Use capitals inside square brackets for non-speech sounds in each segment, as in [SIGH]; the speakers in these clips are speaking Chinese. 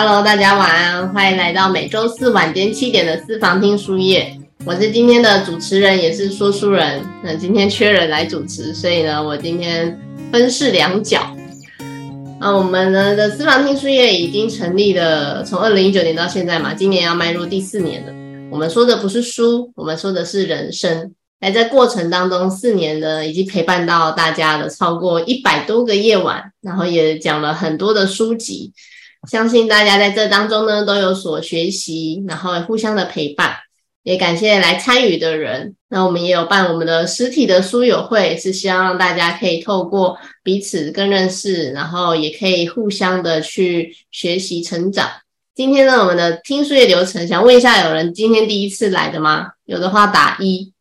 Hello，大家晚安，欢迎来到每周四晚间七点的私房听书业。我是今天的主持人，也是说书人。那今天缺人来主持，所以呢，我今天分饰两角。啊，我们呢的私房听书业已经成立了，从二零一九年到现在嘛，今年要迈入第四年了。我们说的不是书，我们说的是人生。在这过程当中，四年呢，已经陪伴到大家的超过一百多个夜晚，然后也讲了很多的书籍。相信大家在这当中呢，都有所学习，然后互相的陪伴。也感谢来参与的人。那我们也有办我们的实体的书友会，是希望大家可以透过彼此更认识，然后也可以互相的去学习成长。今天呢，我们的听书业流程，想问一下，有人今天第一次来的吗？有的话打一，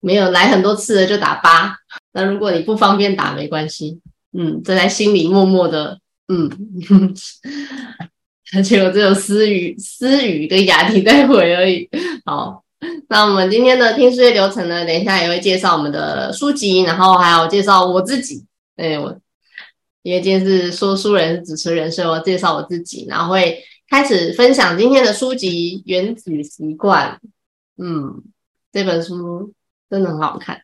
没有来很多次的就打八。[LAUGHS] 那如果你不方便打，没关系，嗯，正在心里默默的，嗯，而且我只有思雨、思雨跟雅婷在回而已。[LAUGHS] 好，那我们今天的听书业流程呢，等一下也会介绍我们的书籍，然后还有介绍我自己。哎，我因为今天是说书人主持人，所以我介绍我自己，然后会。开始分享今天的书籍《原子习惯》。嗯，这本书真的很好看。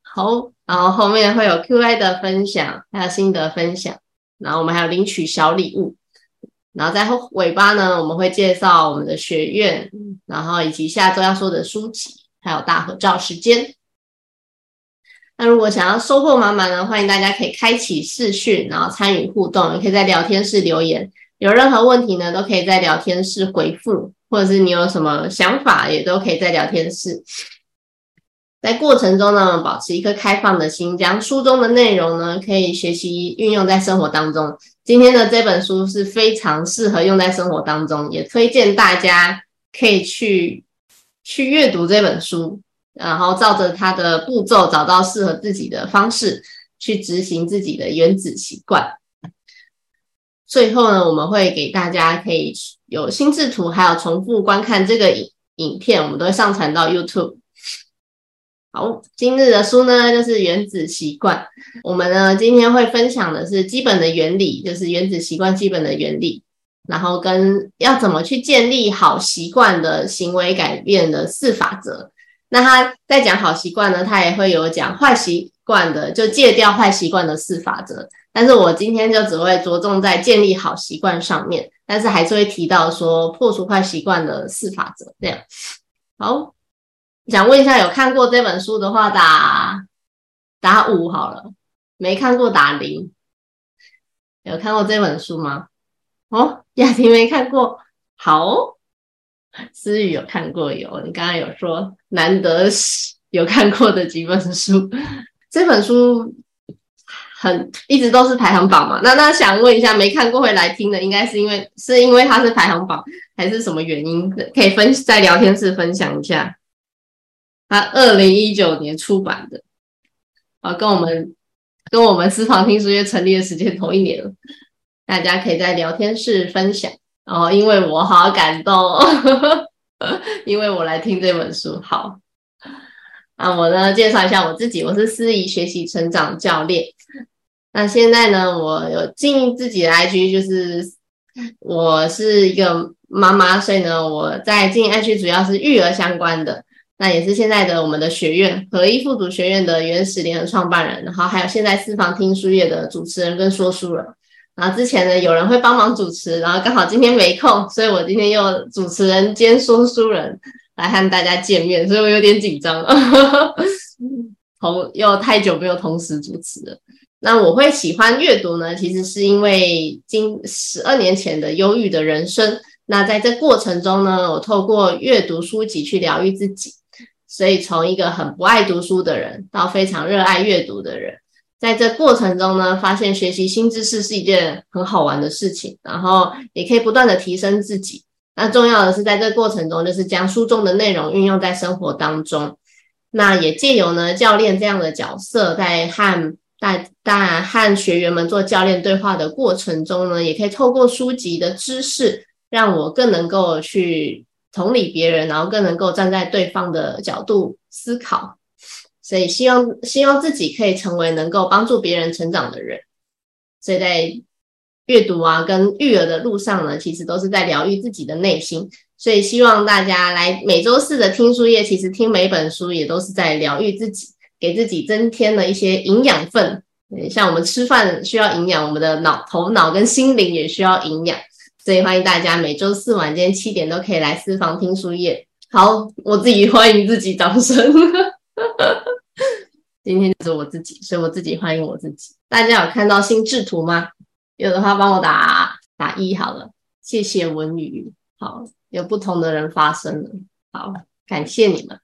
好，然后后面会有 Q&A 的分享，还有心得分享。然后我们还有领取小礼物。然后在后尾巴呢，我们会介绍我们的学院，然后以及下周要说的书籍，还有大合照时间。那如果想要收获满满呢，欢迎大家可以开启视讯，然后参与互动，也可以在聊天室留言。有任何问题呢，都可以在聊天室回复，或者是你有什么想法，也都可以在聊天室。在过程中呢，保持一颗开放的心，将书中的内容呢，可以学习运用在生活当中。今天的这本书是非常适合用在生活当中，也推荐大家可以去去阅读这本书，然后照着它的步骤，找到适合自己的方式，去执行自己的原子习惯。最后呢，我们会给大家可以有心智图，还有重复观看这个影影片，我们都会上传到 YouTube。好，今日的书呢就是《原子习惯》，我们呢今天会分享的是基本的原理，就是原子习惯基本的原理，然后跟要怎么去建立好习惯的行为改变的四法则。那他在讲好习惯呢，他也会有讲坏习惯的，就戒掉坏习惯的四法则。但是我今天就只会着重在建立好习惯上面，但是还是会提到说破除坏习惯的四法则。这样好，想问一下，有看过这本书的话，打打五好了；没看过打零。有看过这本书吗？哦，雅婷没看过。好，思雨有看过，有你刚刚有说难得有看过的几本书，这本书。很一直都是排行榜嘛？那那想问一下，没看过会来听的，应该是因为是因为它是排行榜，还是什么原因？可以分在聊天室分享一下。他二零一九年出版的，啊，跟我们跟我们私房听书院成立的时间同一年了。大家可以在聊天室分享。然哦，因为我好感动，[LAUGHS] 因为我来听这本书。好，那我呢介绍一下我自己，我是司仪学习成长教练。那现在呢，我有经营自己的 IG，就是我是一个妈妈，所以呢，我在经营 IG 主要是育儿相关的。那也是现在的我们的学院合一复读学院的原始联合创办人，然后还有现在私房听书业的主持人跟说书人。然后之前呢，有人会帮忙主持，然后刚好今天没空，所以我今天又主持人兼说书人来和大家见面，所以我有点紧张，同又太久没有同时主持了。那我会喜欢阅读呢，其实是因为今十二年前的忧郁的人生。那在这过程中呢，我透过阅读书籍去疗愈自己。所以从一个很不爱读书的人，到非常热爱阅读的人，在这过程中呢，发现学习新知识是一件很好玩的事情，然后也可以不断的提升自己。那重要的是在这过程中，就是将书中的内容运用在生活当中。那也借由呢教练这样的角色，在和在在和学员们做教练对话的过程中呢，也可以透过书籍的知识，让我更能够去同理别人，然后更能够站在对方的角度思考。所以希望希望自己可以成为能够帮助别人成长的人。所以在阅读啊跟育儿的路上呢，其实都是在疗愈自己的内心。所以希望大家来每周四的听书页，其实听每本书也都是在疗愈自己，给自己增添了一些营养分。像我们吃饭需要营养，我们的脑、头脑跟心灵也需要营养。所以欢迎大家每周四晚间七点都可以来私房听书页。好，我自己欢迎自己，掌声。[LAUGHS] 今天就是我自己，所以我自己欢迎我自己。大家有看到心智图吗？有的话帮我打打一好了，谢谢文宇。好。有不同的人发生了，好，感谢你们。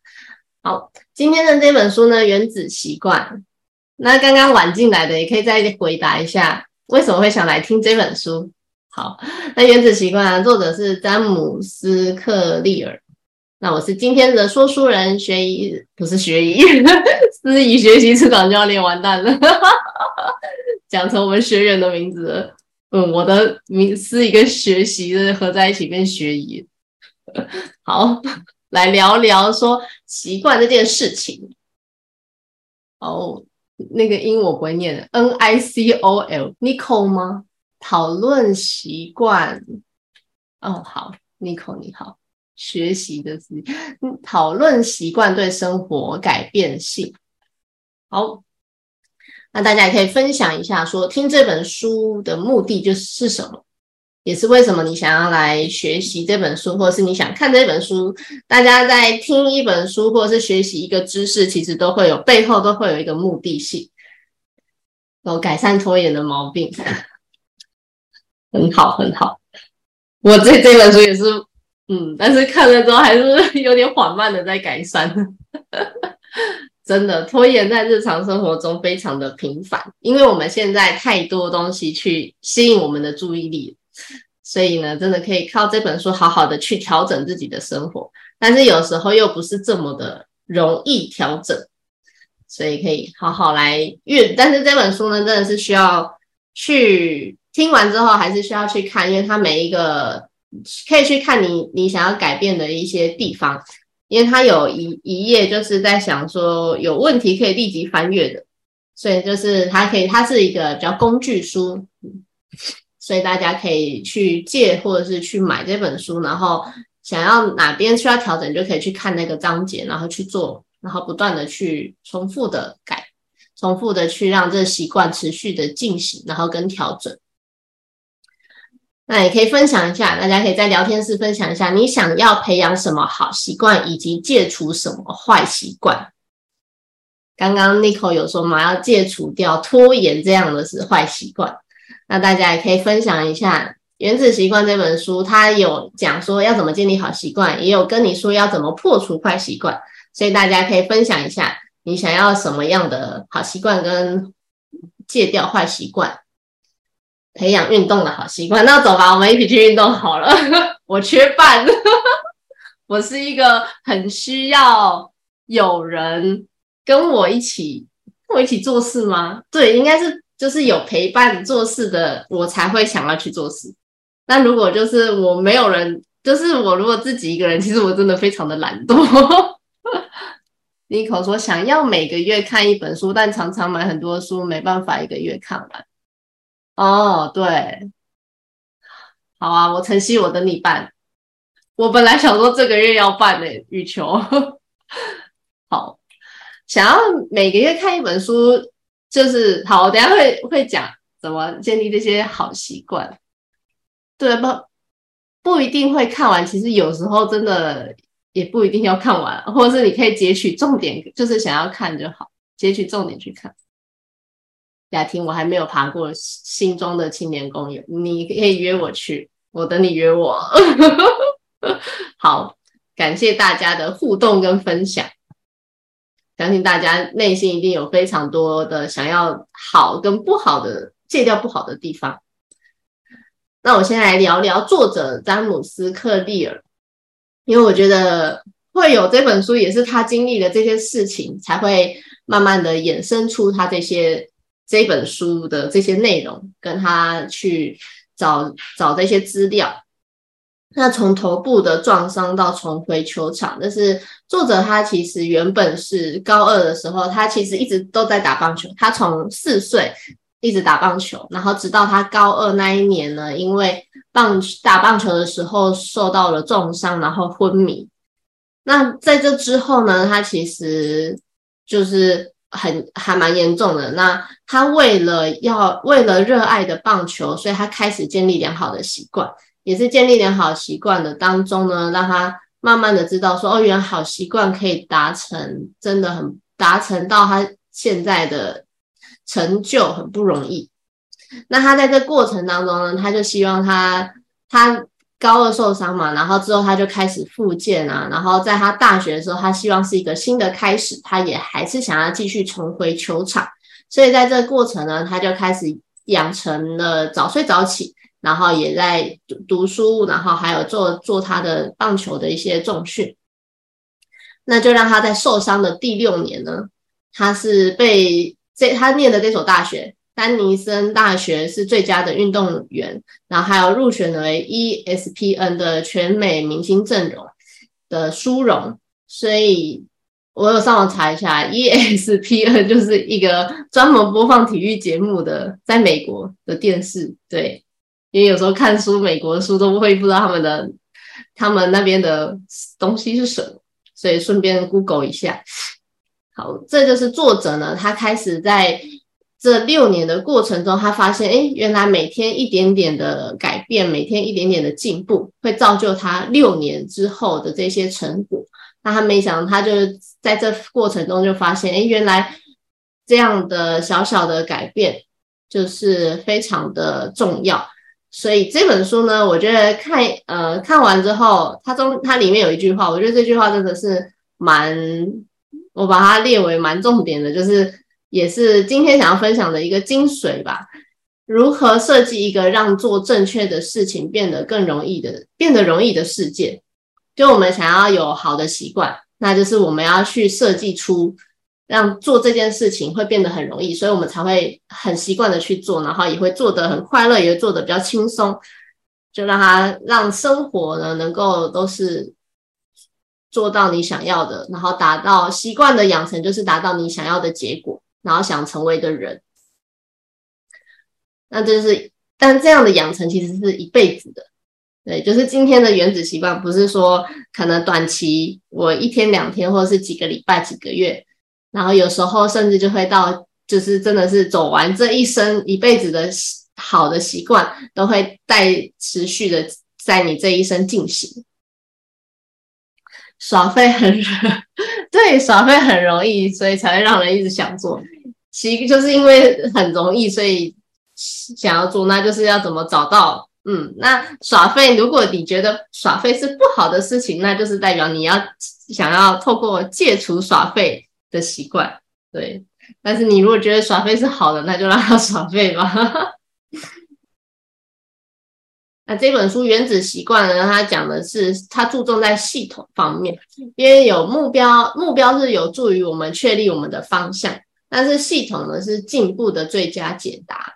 好，今天的这本书呢，《原子习惯》。那刚刚晚进来的也可以再回答一下，为什么会想来听这本书？好，那《原子习惯》啊作者是詹姆斯·克利尔。那我是今天的说书人，学医不是学医，思怡学习成长教练，完蛋了，讲成我们学员的名字。嗯，我的名思一个学习的合在一起变学医。好，来聊聊说习惯这件事情。哦，那个音我不会念，N I C O L，Nicole 吗？讨论习惯。哦，好，Nico 你好，学习的是讨论习惯对生活改变性。好，那大家也可以分享一下，说听这本书的目的就是什么？也是为什么你想要来学习这本书，或者是你想看这本书？大家在听一本书，或者是学习一个知识，其实都会有背后都会有一个目的性，有改善拖延的毛病，很好很好。我这这本书也是，嗯，但是看了之后还是有点缓慢的在改善。[LAUGHS] 真的拖延在日常生活中非常的频繁，因为我们现在太多东西去吸引我们的注意力。所以呢，真的可以靠这本书好好的去调整自己的生活，但是有时候又不是这么的容易调整，所以可以好好来阅。但是这本书呢，真的是需要去听完之后，还是需要去看，因为它每一个可以去看你你想要改变的一些地方，因为它有一一页就是在想说有问题可以立即翻阅的，所以就是它可以，它是一个叫工具书。所以大家可以去借或者是去买这本书，然后想要哪边需要调整，就可以去看那个章节，然后去做，然后不断的去重复的改，重复的去让这习惯持续的进行，然后跟调整。那也可以分享一下，大家可以在聊天室分享一下，你想要培养什么好习惯，以及戒除什么坏习惯。刚刚 Nico 有说嘛，要戒除掉拖延这样的是坏习惯。那大家也可以分享一下《原子习惯》这本书，它有讲说要怎么建立好习惯，也有跟你说要怎么破除坏习惯，所以大家可以分享一下你想要什么样的好习惯，跟戒掉坏习惯，培养运动的好习惯。那走吧，我们一起去运动好了。[LAUGHS] 我缺伴，[LAUGHS] 我是一个很需要有人跟我一起跟我一起做事吗？对，应该是。就是有陪伴做事的，我才会想要去做事。那如果就是我没有人，就是我如果自己一个人，其实我真的非常的懒惰。[LAUGHS] 妮可说想要每个月看一本书，但常常买很多书，没办法一个月看完。哦，对，好啊，我晨曦，我等你办。我本来想说这个月要办的，羽球。[LAUGHS] 好，想要每个月看一本书。就是好，我等下会会讲怎么建立这些好习惯。对，不不一定会看完，其实有时候真的也不一定要看完，或者是你可以截取重点，就是想要看就好，截取重点去看。雅婷，我还没有爬过新庄的青年公园，你可以约我去，我等你约我。[LAUGHS] 好，感谢大家的互动跟分享。相信大家内心一定有非常多的想要好跟不好的戒掉不好的地方。那我先来聊聊作者詹姆斯·克利尔，因为我觉得会有这本书，也是他经历了这些事情，才会慢慢的衍生出他这些这本书的这些内容，跟他去找找这些资料。那从头部的撞伤到重回球场，但是作者他其实原本是高二的时候，他其实一直都在打棒球。他从四岁一直打棒球，然后直到他高二那一年呢，因为棒打棒球的时候受到了重伤，然后昏迷。那在这之后呢，他其实就是很还蛮严重的。那他为了要为了热爱的棒球，所以他开始建立良好的习惯，也是建立良好习惯的当中呢，让他慢慢的知道说，哦，原来好习惯可以达成，真的很达成到他现在的。成就很不容易，那他在这过程当中呢，他就希望他他高二受伤嘛，然后之后他就开始复健啊，然后在他大学的时候，他希望是一个新的开始，他也还是想要继续重回球场，所以在这个过程呢，他就开始养成了早睡早起，然后也在读读书，然后还有做做他的棒球的一些重训，那就让他在受伤的第六年呢，他是被。这他念的这所大学，丹尼森大学是最佳的运动员，然后还有入选为 ESPN 的全美明星阵容的殊荣，所以我有上网查一下，ESPN [LAUGHS] 就是一个专门播放体育节目的，在美国的电视。对，因为有时候看书，美国的书都不会不知道他们的他们那边的东西是什么，所以顺便 Google 一下。好，这就是作者呢。他开始在这六年的过程中，他发现，哎，原来每天一点点的改变，每天一点点的进步，会造就他六年之后的这些成果。那他没想到，他就在这过程中就发现，哎，原来这样的小小的改变就是非常的重要。所以这本书呢，我觉得看，呃，看完之后，它中它里面有一句话，我觉得这句话真的是蛮。我把它列为蛮重点的，就是也是今天想要分享的一个精髓吧。如何设计一个让做正确的事情变得更容易的、变得容易的世界？就我们想要有好的习惯，那就是我们要去设计出让做这件事情会变得很容易，所以我们才会很习惯的去做，然后也会做得很快乐，也会做得比较轻松，就让它让生活呢能够都是。做到你想要的，然后达到习惯的养成，就是达到你想要的结果，然后想成为的人。那就是，但这样的养成其实是一辈子的。对，就是今天的原子习惯，不是说可能短期我一天两天，或者是几个礼拜、几个月，然后有时候甚至就会到，就是真的是走完这一生一辈子的好的习惯，都会带持续的在你这一生进行。耍废很 [LAUGHS] 对，耍废很容易，所以才会让人一直想做。其就是因为很容易，所以想要做，那就是要怎么找到？嗯，那耍废，如果你觉得耍废是不好的事情，那就是代表你要想要透过戒除耍废的习惯。对，但是你如果觉得耍废是好的，那就让他 [LAUGHS] 耍废吧。那这本书《原子习惯》呢？它讲的是它注重在系统方面，因为有目标，目标是有助于我们确立我们的方向，但是系统呢是进步的最佳解答。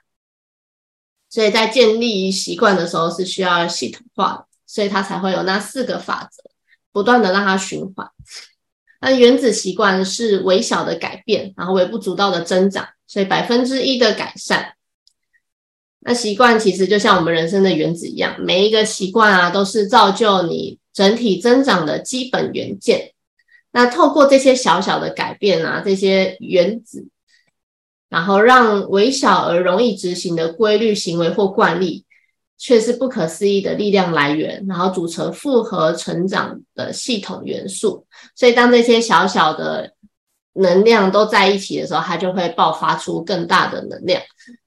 所以在建立习惯的时候是需要系统化的，所以它才会有那四个法则，不断的让它循环。那原子习惯是微小的改变，然后微不足道的增长，所以百分之一的改善。那习惯其实就像我们人生的原子一样，每一个习惯啊，都是造就你整体增长的基本元件。那透过这些小小的改变啊，这些原子，然后让微小而容易执行的规律行为或惯例，却是不可思议的力量来源，然后组成复合成长的系统元素。所以，当这些小小的能量都在一起的时候，它就会爆发出更大的能量。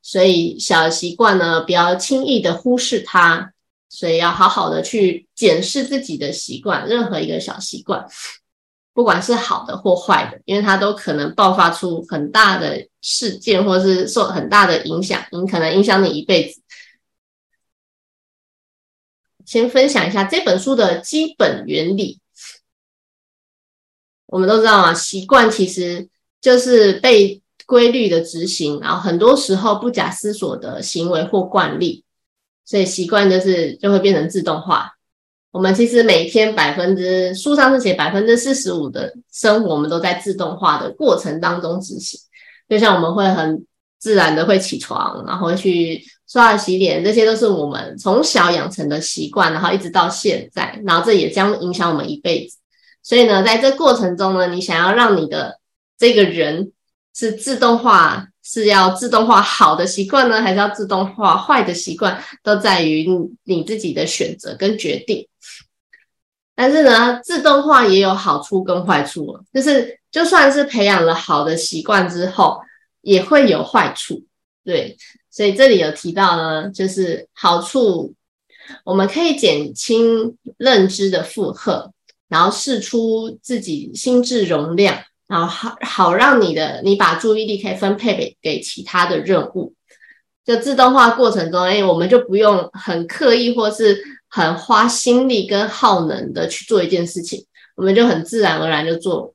所以小习惯呢，不要轻易的忽视它，所以要好好的去检视自己的习惯，任何一个小习惯，不管是好的或坏的，因为它都可能爆发出很大的事件，或是受很大的影响，你可能影响你一辈子。先分享一下这本书的基本原理。我们都知道啊，习惯其实就是被规律的执行，然后很多时候不假思索的行为或惯例，所以习惯就是就会变成自动化。我们其实每天百分之书上是写百分之四十五的生活，我们都在自动化的过程当中执行。就像我们会很自然的会起床，然后去刷牙洗脸，这些都是我们从小养成的习惯，然后一直到现在，然后这也将影响我们一辈子。所以呢，在这过程中呢，你想要让你的这个人是自动化，是要自动化好的习惯呢，还是要自动化坏的习惯，都在于你自己的选择跟决定。但是呢，自动化也有好处跟坏处，就是就算是培养了好的习惯之后，也会有坏处。对，所以这里有提到呢，就是好处，我们可以减轻认知的负荷，然后试出自己心智容量，然后好好让你的你把注意力可以分配给给其他的任务。就自动化过程中，哎，我们就不用很刻意或是。很花心力跟耗能的去做一件事情，我们就很自然而然就做。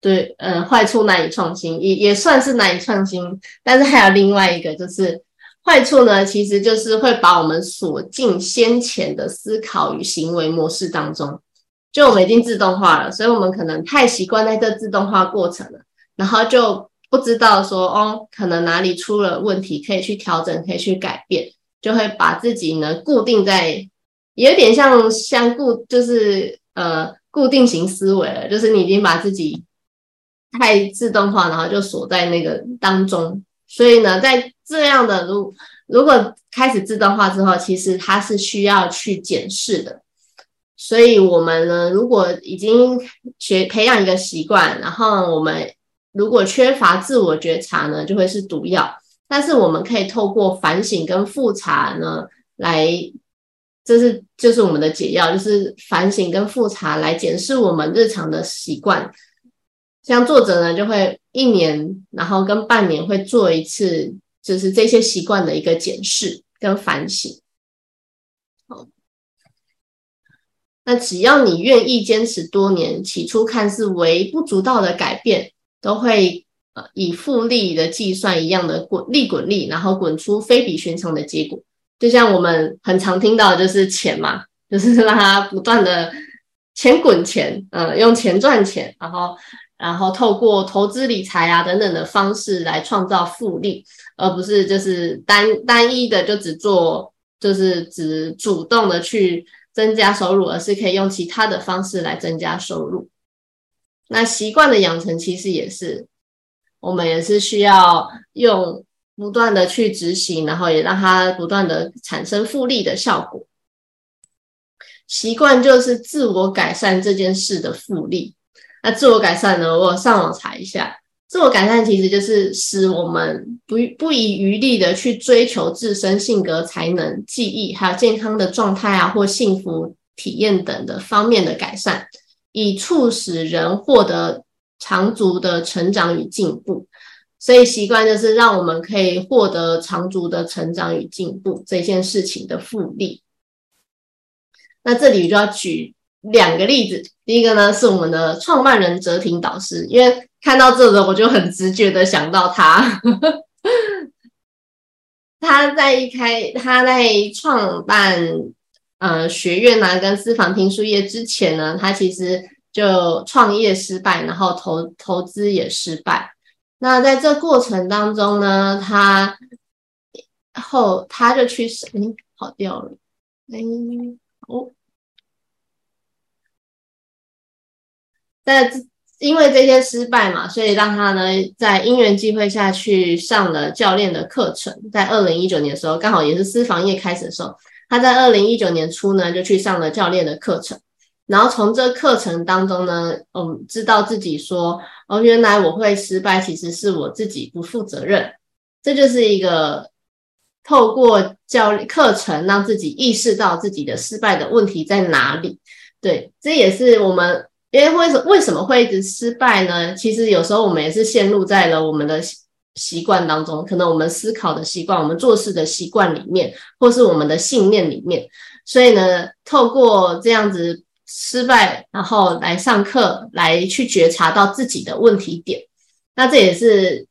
对，嗯，坏处难以创新，也也算是难以创新。但是还有另外一个，就是坏处呢，其实就是会把我们锁进先前的思考与行为模式当中。就我们已经自动化了，所以我们可能太习惯在这自动化过程了，然后就不知道说，哦，可能哪里出了问题，可以去调整，可以去改变。就会把自己呢固定在，有点像像固，就是呃固定型思维了，就是你已经把自己太自动化，然后就锁在那个当中。所以呢，在这样的如如果开始自动化之后，其实它是需要去检视的。所以我们呢，如果已经学培养一个习惯，然后我们如果缺乏自我觉察呢，就会是毒药。但是我们可以透过反省跟复查呢，来，这是就是我们的解药，就是反省跟复查来检视我们日常的习惯。像作者呢，就会一年，然后跟半年会做一次，就是这些习惯的一个检视跟反省。好，那只要你愿意坚持多年，起初看似微不足道的改变，都会。呃，以复利的计算一样的滚利滚利，然后滚出非比寻常的结果。就像我们很常听到的就是钱嘛，[LAUGHS] 就是让它不断的钱滚钱，嗯，用钱赚钱，然后然后透过投资理财啊等等的方式来创造复利，而不是就是单单一的就只做，就是只主动的去增加收入，而是可以用其他的方式来增加收入。那习惯的养成其实也是。我们也是需要用不断的去执行，然后也让它不断的产生复利的效果。习惯就是自我改善这件事的复利。那自我改善呢？我上网查一下，自我改善其实就是使我们不不遗余力的去追求自身性格、才能、记忆，还有健康的状态啊，或幸福体验等的方面的改善，以促使人获得。长足的成长与进步，所以习惯就是让我们可以获得长足的成长与进步这件事情的复利。那这里就要举两个例子，第一个呢是我们的创办人哲廷导师，因为看到这个我就很直觉的想到他，[LAUGHS] 他在一开他在创办呃学院啊跟私房听书业之前呢，他其实。就创业失败，然后投投资也失败。那在这过程当中呢，他后他就去，哎，跑掉了，哎，哦，在因为这些失败嘛，所以让他呢在因缘机会下去上了教练的课程。在二零一九年的时候，刚好也是私房业开始的时候，他在二零一九年初呢就去上了教练的课程。然后从这课程当中呢，嗯，知道自己说，哦，原来我会失败，其实是我自己不负责任。这就是一个透过教课程让自己意识到自己的失败的问题在哪里。对，这也是我们因为为什为什么会一直失败呢？其实有时候我们也是陷入在了我们的习惯当中，可能我们思考的习惯、我们做事的习惯里面，或是我们的信念里面。所以呢，透过这样子。失败，然后来上课，来去觉察到自己的问题点。那这也是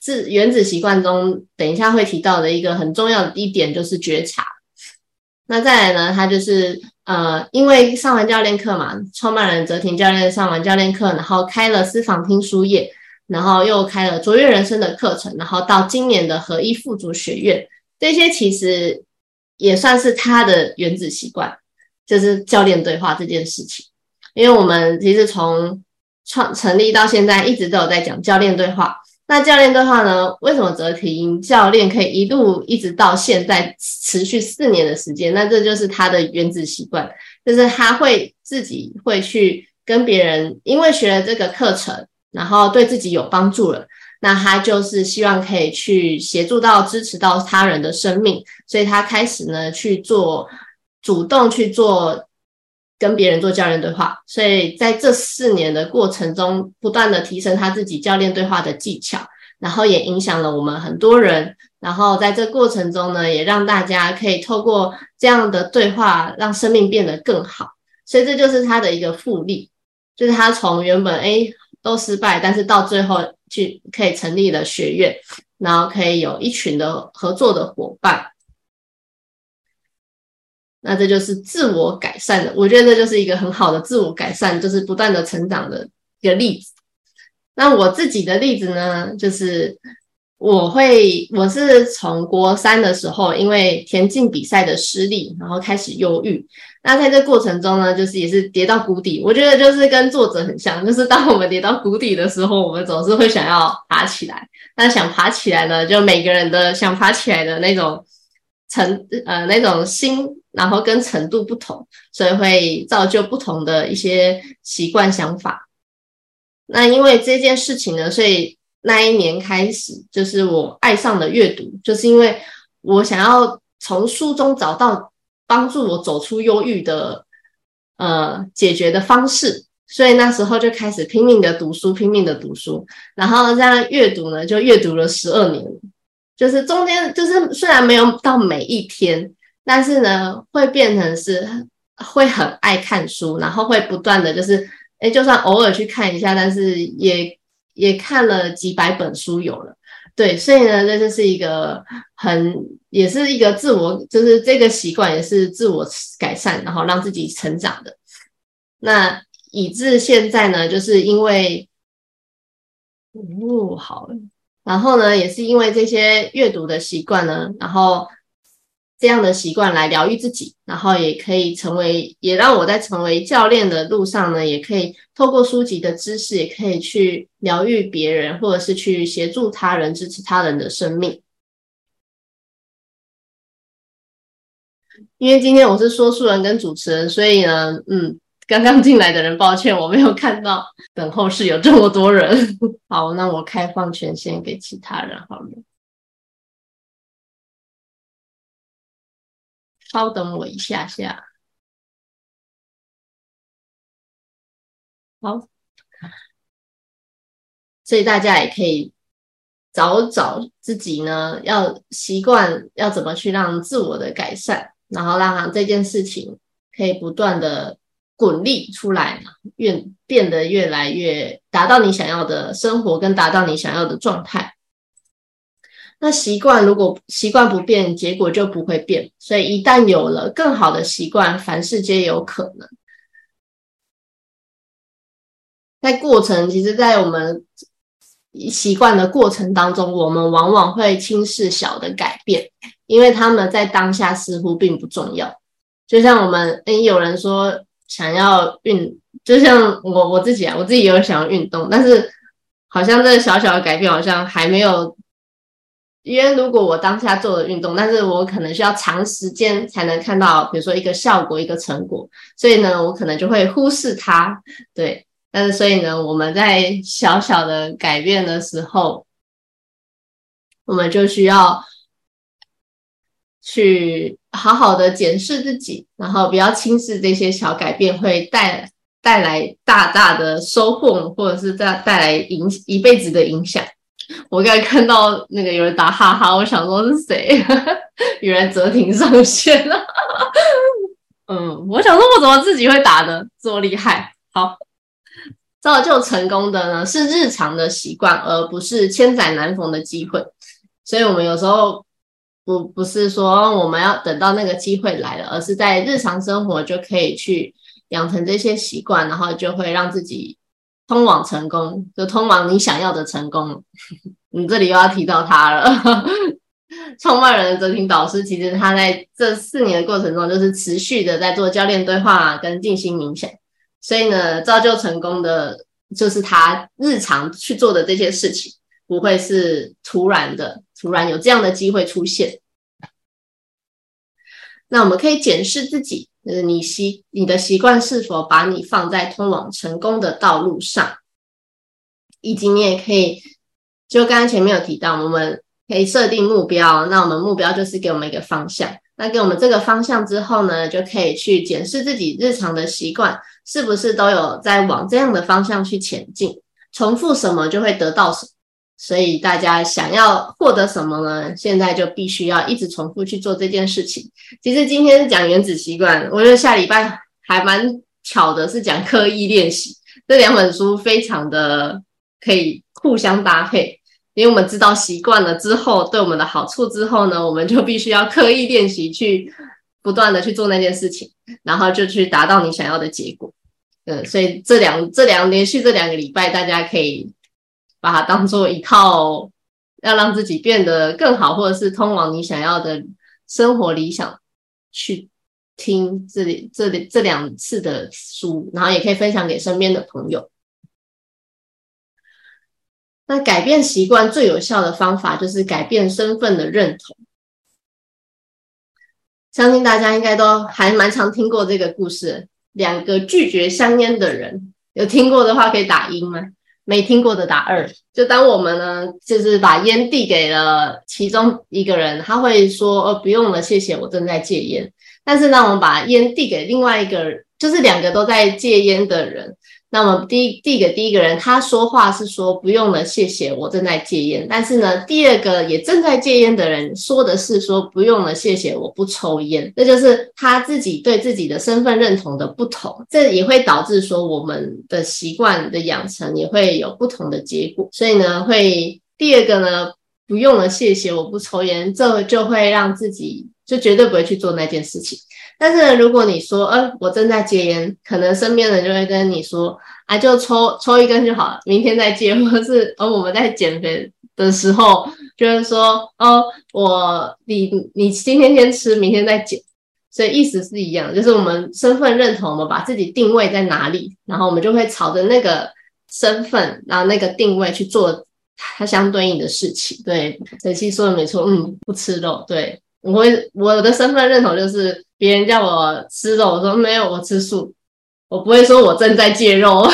自原子习惯中等一下会提到的一个很重要的一点，就是觉察。那再来呢，他就是呃，因为上完教练课嘛，创办人泽田教练上完教练课，然后开了私房听书业，然后又开了卓越人生的课程，然后到今年的合一富足学院，这些其实也算是他的原子习惯，就是教练对话这件事情。因为我们其实从创成立到现在，一直都有在讲教练对话。那教练对话呢？为什么泽廷教练可以一路一直到现在持续四年的时间？那这就是他的原子习惯，就是他会自己会去跟别人，因为学了这个课程，然后对自己有帮助了，那他就是希望可以去协助到、支持到他人的生命，所以他开始呢去做，主动去做。跟别人做教练对话，所以在这四年的过程中，不断的提升他自己教练对话的技巧，然后也影响了我们很多人。然后在这过程中呢，也让大家可以透过这样的对话，让生命变得更好。所以这就是他的一个复利，就是他从原本诶都失败，但是到最后去可以成立了学院，然后可以有一群的合作的伙伴。那这就是自我改善的，我觉得这就是一个很好的自我改善，就是不断的成长的一个例子。那我自己的例子呢，就是我会，我是从国三的时候，因为田径比赛的失利，然后开始忧郁。那在这过程中呢，就是也是跌到谷底。我觉得就是跟作者很像，就是当我们跌到谷底的时候，我们总是会想要爬起来。那想爬起来呢，就每个人的想爬起来的那种成呃那种心。然后跟程度不同，所以会造就不同的一些习惯想法。那因为这件事情呢，所以那一年开始，就是我爱上了阅读，就是因为我想要从书中找到帮助我走出忧郁的呃解决的方式，所以那时候就开始拼命的读书，拼命的读书，然后这样阅读呢，就阅读了十二年，就是中间就是虽然没有到每一天。但是呢，会变成是会很爱看书，然后会不断的就是，哎，就算偶尔去看一下，但是也也看了几百本书有了，对，所以呢，这就是一个很也是一个自我，就是这个习惯也是自我改善，然后让自己成长的。那以至现在呢，就是因为，哦，好，然后呢，也是因为这些阅读的习惯呢，然后。这样的习惯来疗愈自己，然后也可以成为，也让我在成为教练的路上呢，也可以透过书籍的知识，也可以去疗愈别人，或者是去协助他人、支持他人的生命。因为今天我是说书人跟主持人，所以呢，嗯，刚刚进来的人，抱歉我没有看到等候室有这么多人。[LAUGHS] 好，那我开放权限给其他人好了。稍等我一下下，好，所以大家也可以找找自己呢，要习惯要怎么去让自我的改善，然后让这件事情可以不断的滚力出来，越变得越来越达到你想要的生活，跟达到你想要的状态。那习惯如果习惯不变，结果就不会变。所以一旦有了更好的习惯，凡事皆有可能。在过程，其实，在我们习惯的过程当中，我们往往会轻视小的改变，因为他们在当下似乎并不重要。就像我们，诶，有人说想要运，就像我我自己啊，我自己有想要运动，但是好像这小小的改变，好像还没有。因为如果我当下做了运动，但是我可能需要长时间才能看到，比如说一个效果、一个成果，所以呢，我可能就会忽视它。对，但是所以呢，我们在小小的改变的时候，我们就需要去好好的检视自己，然后不要轻视这些小改变会带带来大大的收获，或者是带带来影一辈子的影响。我刚才看到那个有人打哈哈，我想说是谁？[LAUGHS] 原来泽廷上线了。嗯，我想说我怎么自己会打的这么厉害？好，造就成功的呢是日常的习惯，而不是千载难逢的机会。所以，我们有时候不不是说我们要等到那个机会来了，而是在日常生活就可以去养成这些习惯，然后就会让自己通往成功，就通往你想要的成功。你这里又要提到他了，[LAUGHS] 创办人的哲平导师，其实他在这四年的过程中，就是持续的在做教练对话跟静心冥想，所以呢，造就成功的就是他日常去做的这些事情，不会是突然的，突然有这样的机会出现。那我们可以检视自己。就是你习你的习惯是否把你放在通往成功的道路上，以及你也可以，就刚刚前面有提到，我们可以设定目标，那我们目标就是给我们一个方向，那给我们这个方向之后呢，就可以去检视自己日常的习惯是不是都有在往这样的方向去前进，重复什么就会得到什么。所以大家想要获得什么呢？现在就必须要一直重复去做这件事情。其实今天讲原子习惯，我觉得下礼拜还蛮巧的，是讲刻意练习。这两本书非常的可以互相搭配，因为我们知道习惯了之后对我们的好处之后呢，我们就必须要刻意练习，去不断的去做那件事情，然后就去达到你想要的结果。嗯，所以这两这两连续这两个礼拜，大家可以。把它当做一套，要让自己变得更好，或者是通往你想要的生活理想去听这里这里这两次的书，然后也可以分享给身边的朋友。那改变习惯最有效的方法就是改变身份的认同。相信大家应该都还蛮常听过这个故事，两个拒绝香烟的人，有听过的话可以打一吗？没听过的打二，就当我们呢，就是把烟递给了其中一个人，他会说：“哦，不用了，谢谢，我正在戒烟。”但是呢，我们把烟递给另外一个，就是两个都在戒烟的人。那么第第一个第一个人他说话是说不用了，谢谢，我正在戒烟。但是呢，第二个也正在戒烟的人说的是说不用了，谢谢，我不抽烟。那就是他自己对自己的身份认同的不同，这也会导致说我们的习惯的养成也会有不同的结果。所以呢，会第二个呢不用了，谢谢，我不抽烟，这就会让自己就绝对不会去做那件事情。但是如果你说，呃，我正在戒烟，可能身边人就会跟你说，啊，就抽抽一根就好了，明天再戒，或者是，哦，我们在减肥的时候，就是说，哦，我你你今天先吃，明天再减，所以意思是一样，就是我们身份认同，我们把自己定位在哪里，然后我们就会朝着那个身份，然后那个定位去做它相对应的事情。对，晨曦说的没错，嗯，不吃肉，对。我会我的身份认同就是别人叫我吃肉，我说没有，我吃素。我不会说我正在戒肉。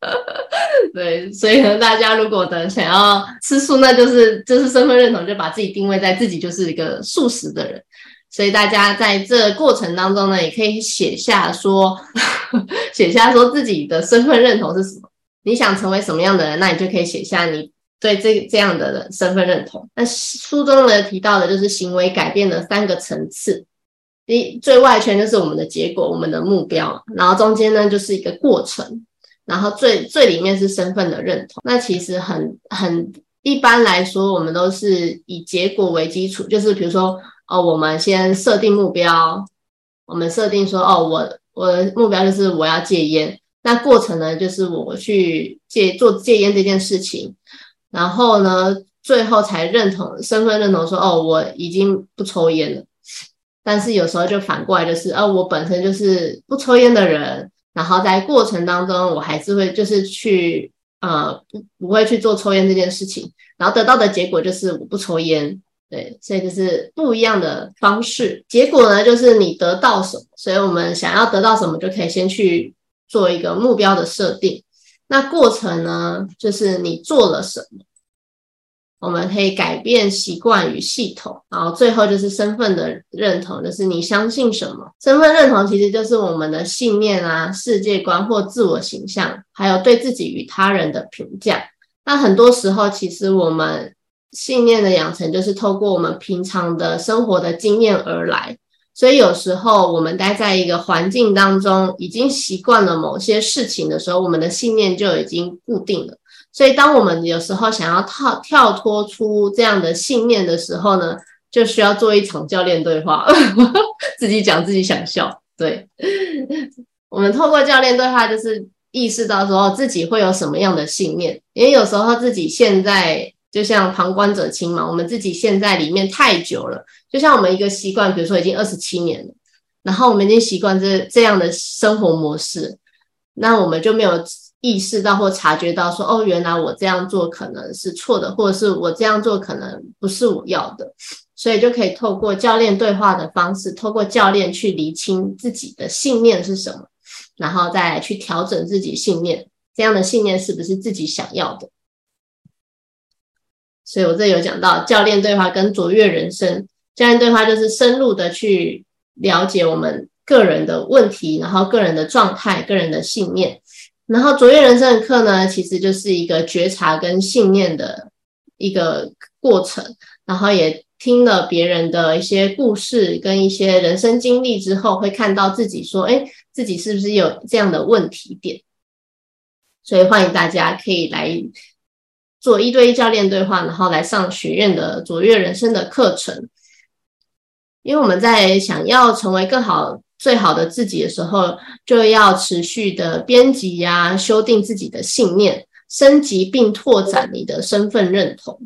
[LAUGHS] 对，所以呢，大家如果的想要吃素，那就是就是身份认同，就把自己定位在自己就是一个素食的人。所以大家在这过程当中呢，也可以写下说，[LAUGHS] 写下说自己的身份认同是什么，你想成为什么样的人，那你就可以写下你。对这这样的身份认同，那书中呢提到的就是行为改变的三个层次。第，最外圈就是我们的结果，我们的目标，然后中间呢就是一个过程，然后最最里面是身份的认同。那其实很很一般来说，我们都是以结果为基础，就是比如说哦，我们先设定目标，我们设定说哦，我我的目标就是我要戒烟，那过程呢就是我去戒做戒烟这件事情。然后呢，最后才认同身份认同，说哦，我已经不抽烟了。但是有时候就反过来，就是哦，我本身就是不抽烟的人，然后在过程当中，我还是会就是去呃不不会去做抽烟这件事情，然后得到的结果就是我不抽烟。对，所以就是不一样的方式。结果呢，就是你得到什么，所以我们想要得到什么，就可以先去做一个目标的设定。那过程呢，就是你做了什么，我们可以改变习惯与系统，然后最后就是身份的认同，就是你相信什么。身份认同其实就是我们的信念啊、世界观或自我形象，还有对自己与他人的评价。那很多时候，其实我们信念的养成，就是透过我们平常的生活的经验而来。所以有时候我们待在一个环境当中，已经习惯了某些事情的时候，我们的信念就已经固定了。所以当我们有时候想要跳跳脱出这样的信念的时候呢，就需要做一场教练对话，[LAUGHS] 自己讲自己想笑。对，我们透过教练对话，就是意识到说自己会有什么样的信念，因为有时候自己现在就像旁观者清嘛，我们自己现在里面太久了，就像我们一个习惯，比如说已经二十七年了，然后我们已经习惯这这样的生活模式，那我们就没有意识到或察觉到说，哦，原来我这样做可能是错的，或者是我这样做可能不是我要的，所以就可以透过教练对话的方式，透过教练去厘清自己的信念是什么。然后再去调整自己信念，这样的信念是不是自己想要的？所以我这有讲到教练对话跟卓越人生。教练对话就是深入的去了解我们个人的问题，然后个人的状态、个人的信念。然后卓越人生的课呢，其实就是一个觉察跟信念的一个过程。然后也听了别人的一些故事跟一些人生经历之后，会看到自己说：“哎。”自己是不是有这样的问题点？所以欢迎大家可以来做一对一教练对话，然后来上学院的卓越人生的课程。因为我们在想要成为更好、最好的自己的时候，就要持续的编辑呀、修订自己的信念，升级并拓展你的身份认同。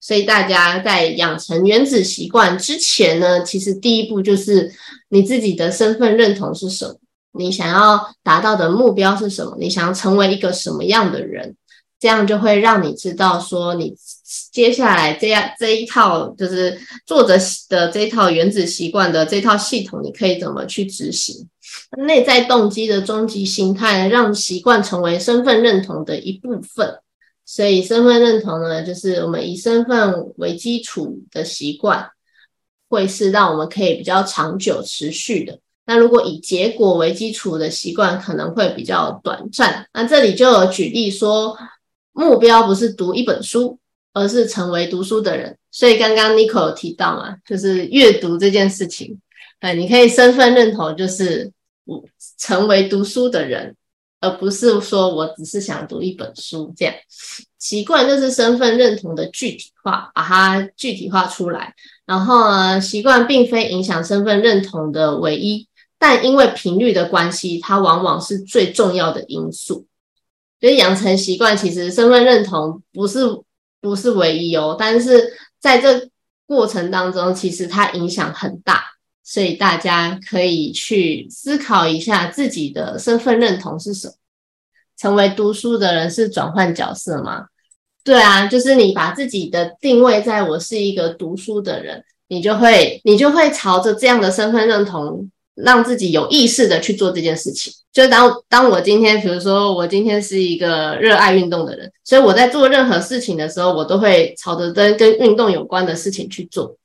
所以大家在养成原子习惯之前呢，其实第一步就是你自己的身份认同是什么。你想要达到的目标是什么？你想要成为一个什么样的人？这样就会让你知道说，你接下来这样这一套就是作者的这一套原子习惯的这套系统，你可以怎么去执行？内在动机的终极心态，让习惯成为身份认同的一部分。所以，身份认同呢，就是我们以身份为基础的习惯，会是让我们可以比较长久持续的。那如果以结果为基础的习惯可能会比较短暂。那这里就有举例说，目标不是读一本书，而是成为读书的人。所以刚刚 Nico 有提到嘛，就是阅读这件事情，哎，你可以身份认同就是我成为读书的人，而不是说我只是想读一本书这样。习惯就是身份认同的具体化，把它具体化出来。然后呢，习惯并非影响身份认同的唯一。但因为频率的关系，它往往是最重要的因素。所以养成习惯，其实身份认同不是不是唯一哦。但是在这过程当中，其实它影响很大。所以大家可以去思考一下自己的身份认同是什么。成为读书的人是转换角色吗？对啊，就是你把自己的定位在我是一个读书的人，你就会你就会朝着这样的身份认同。让自己有意识的去做这件事情，就当当我今天，比如说我今天是一个热爱运动的人，所以我在做任何事情的时候，我都会朝着跟跟运动有关的事情去做。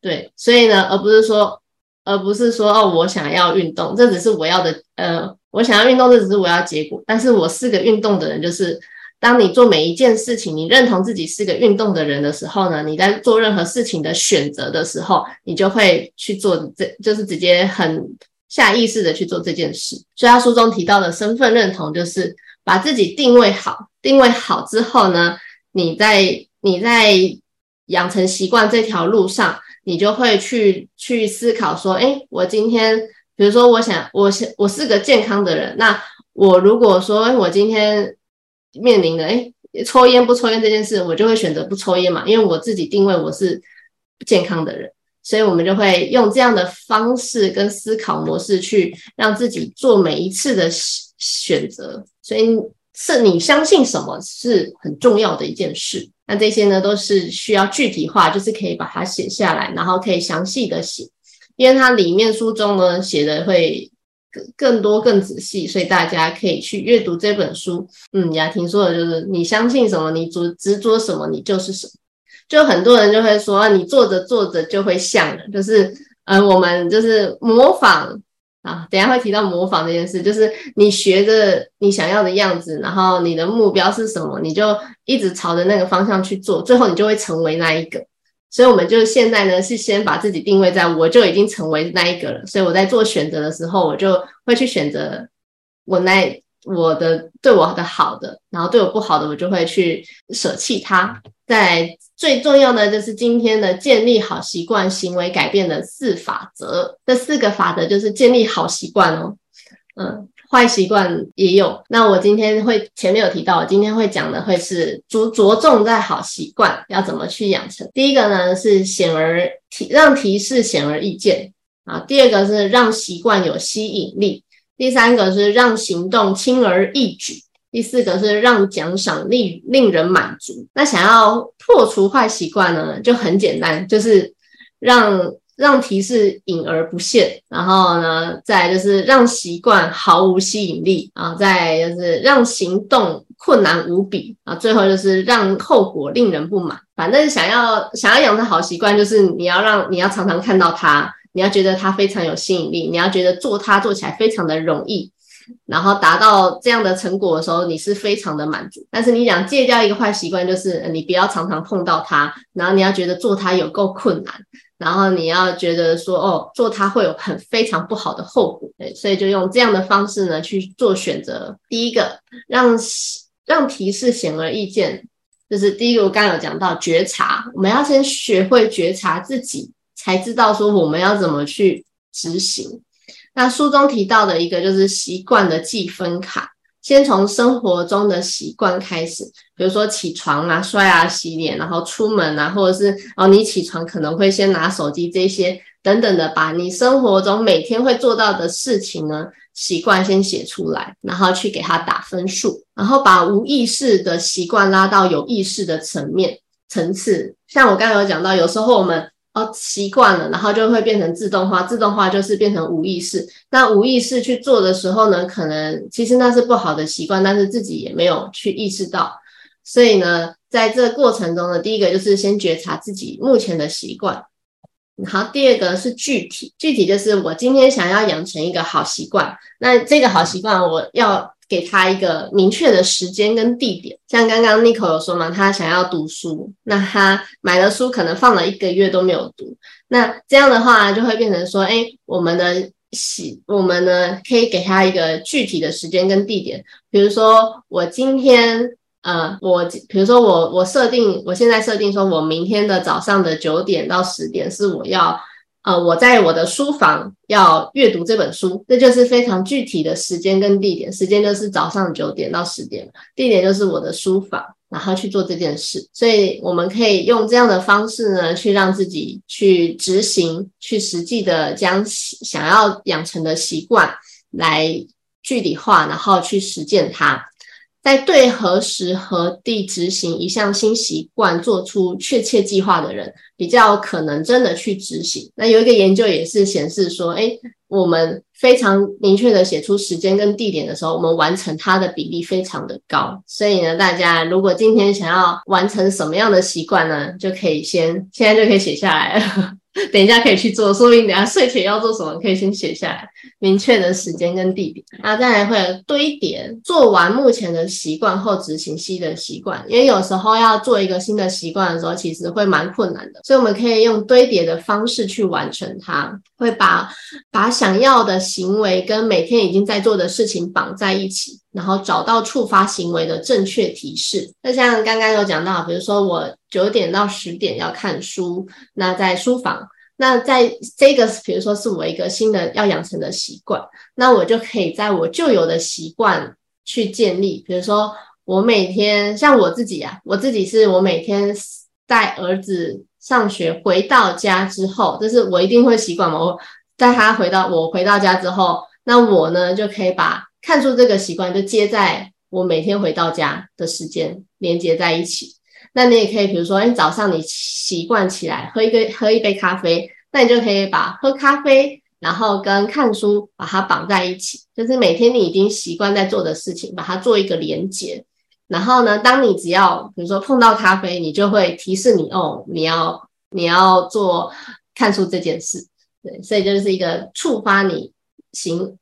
对，所以呢，而不是说，而不是说哦，我想要运动，这只是我要的，呃，我想要运动，这只是我要结果。但是我是个运动的人，就是。当你做每一件事情，你认同自己是个运动的人的时候呢，你在做任何事情的选择的时候，你就会去做这，就是直接很下意识的去做这件事。所以他书中提到的身份认同，就是把自己定位好，定位好之后呢，你在你在养成习惯这条路上，你就会去去思考说，哎，我今天，比如说我想，我想我是个健康的人，那我如果说我今天。面临的哎，抽烟不抽烟这件事，我就会选择不抽烟嘛，因为我自己定位我是健康的人，所以我们就会用这样的方式跟思考模式去让自己做每一次的选择。所以是你相信什么是很重要的一件事。那这些呢，都是需要具体化，就是可以把它写下来，然后可以详细的写，因为它里面书中呢写的会。更更多更仔细，所以大家可以去阅读这本书。嗯，雅婷说的就是，你相信什么，你执执着什么，你就是什么。就很多人就会说，你做着做着就会像了，就是呃，我们就是模仿啊。等下会提到模仿这件事，就是你学着你想要的样子，然后你的目标是什么，你就一直朝着那个方向去做，最后你就会成为那一个。所以，我们就现在呢，是先把自己定位在我就已经成为那一个了。所以我在做选择的时候，我就会去选择我那我的对我的好的，然后对我不好的，我就会去舍弃它。在最重要的就是今天的建立好习惯行为改变的四法则，这四个法则就是建立好习惯哦。嗯，坏习惯也有。那我今天会前面有提到，我今天会讲的会是着着重在好习惯要怎么去养成。第一个呢是显而提让提示显而易见啊，第二个是让习惯有吸引力，第三个是让行动轻而易举，第四个是让奖赏令令人满足。那想要破除坏习惯呢，就很简单，就是让。让提示隐而不现，然后呢，再就是让习惯毫无吸引力啊，再就是让行动困难无比啊，最后就是让后果令人不满。反正想要想要养成好习惯，就是你要让你要常常看到它，你要觉得它非常有吸引力，你要觉得做它做起来非常的容易，然后达到这样的成果的时候，你是非常的满足。但是你想戒掉一个坏习惯，就是你不要常常碰到它，然后你要觉得做它有够困难。然后你要觉得说哦，做它会有很非常不好的后果，对，所以就用这样的方式呢去做选择。第一个，让让提示显而易见，就是第一个我刚刚有讲到觉察，我们要先学会觉察自己，才知道说我们要怎么去执行。那书中提到的一个就是习惯的记分卡。先从生活中的习惯开始，比如说起床啊、刷牙、洗脸，然后出门啊，或者是哦，你起床可能会先拿手机这些等等的，把你生活中每天会做到的事情呢，习惯先写出来，然后去给他打分数，然后把无意识的习惯拉到有意识的层面层次。像我刚才有讲到，有时候我们。习惯了，然后就会变成自动化，自动化就是变成无意识。那无意识去做的时候呢，可能其实那是不好的习惯，但是自己也没有去意识到。所以呢，在这过程中呢，第一个就是先觉察自己目前的习惯，好，第二个是具体，具体就是我今天想要养成一个好习惯，那这个好习惯我要。给他一个明确的时间跟地点，像刚刚 Nico 有说嘛，他想要读书，那他买了书可能放了一个月都没有读，那这样的话就会变成说，哎，我们的喜，我们呢可以给他一个具体的时间跟地点，比如说我今天，呃，我比如说我我设定，我现在设定说我明天的早上的九点到十点是我要。呃，我在我的书房要阅读这本书，这就是非常具体的时间跟地点。时间就是早上九点到十点，地点就是我的书房，然后去做这件事。所以我们可以用这样的方式呢，去让自己去执行，去实际的将想要养成的习惯来具体化，然后去实践它。在对何时何地执行一项新习惯做出确切计划的人，比较可能真的去执行。那有一个研究也是显示说，哎，我们非常明确的写出时间跟地点的时候，我们完成它的比例非常的高。所以呢，大家如果今天想要完成什么样的习惯呢，就可以先现在就可以写下来了。[LAUGHS] 等一下可以去做，说不定等下睡前要做什么，可以先写下来，明确的时间跟地点。然后再来会堆叠，做完目前的习惯后执行新的习惯。因为有时候要做一个新的习惯的时候，其实会蛮困难的，所以我们可以用堆叠的方式去完成它。会把把想要的行为跟每天已经在做的事情绑在一起，然后找到触发行为的正确提示。那像刚刚有讲到，比如说我九点到十点要看书，那在书房，那在这个比如说是我一个新的要养成的习惯，那我就可以在我旧有的习惯去建立。比如说我每天像我自己啊，我自己是我每天带儿子。上学回到家之后，这是我一定会习惯嘛。我带他回到我回到家之后，那我呢就可以把看书这个习惯就接在我每天回到家的时间连接在一起。那你也可以，比如说，哎，早上你习惯起来喝一个喝一杯咖啡，那你就可以把喝咖啡然后跟看书把它绑在一起，就是每天你已经习惯在做的事情，把它做一个连接。然后呢，当你只要比如说碰到咖啡，你就会提示你哦，你要你要做看书这件事，对，所以就是一个触发你行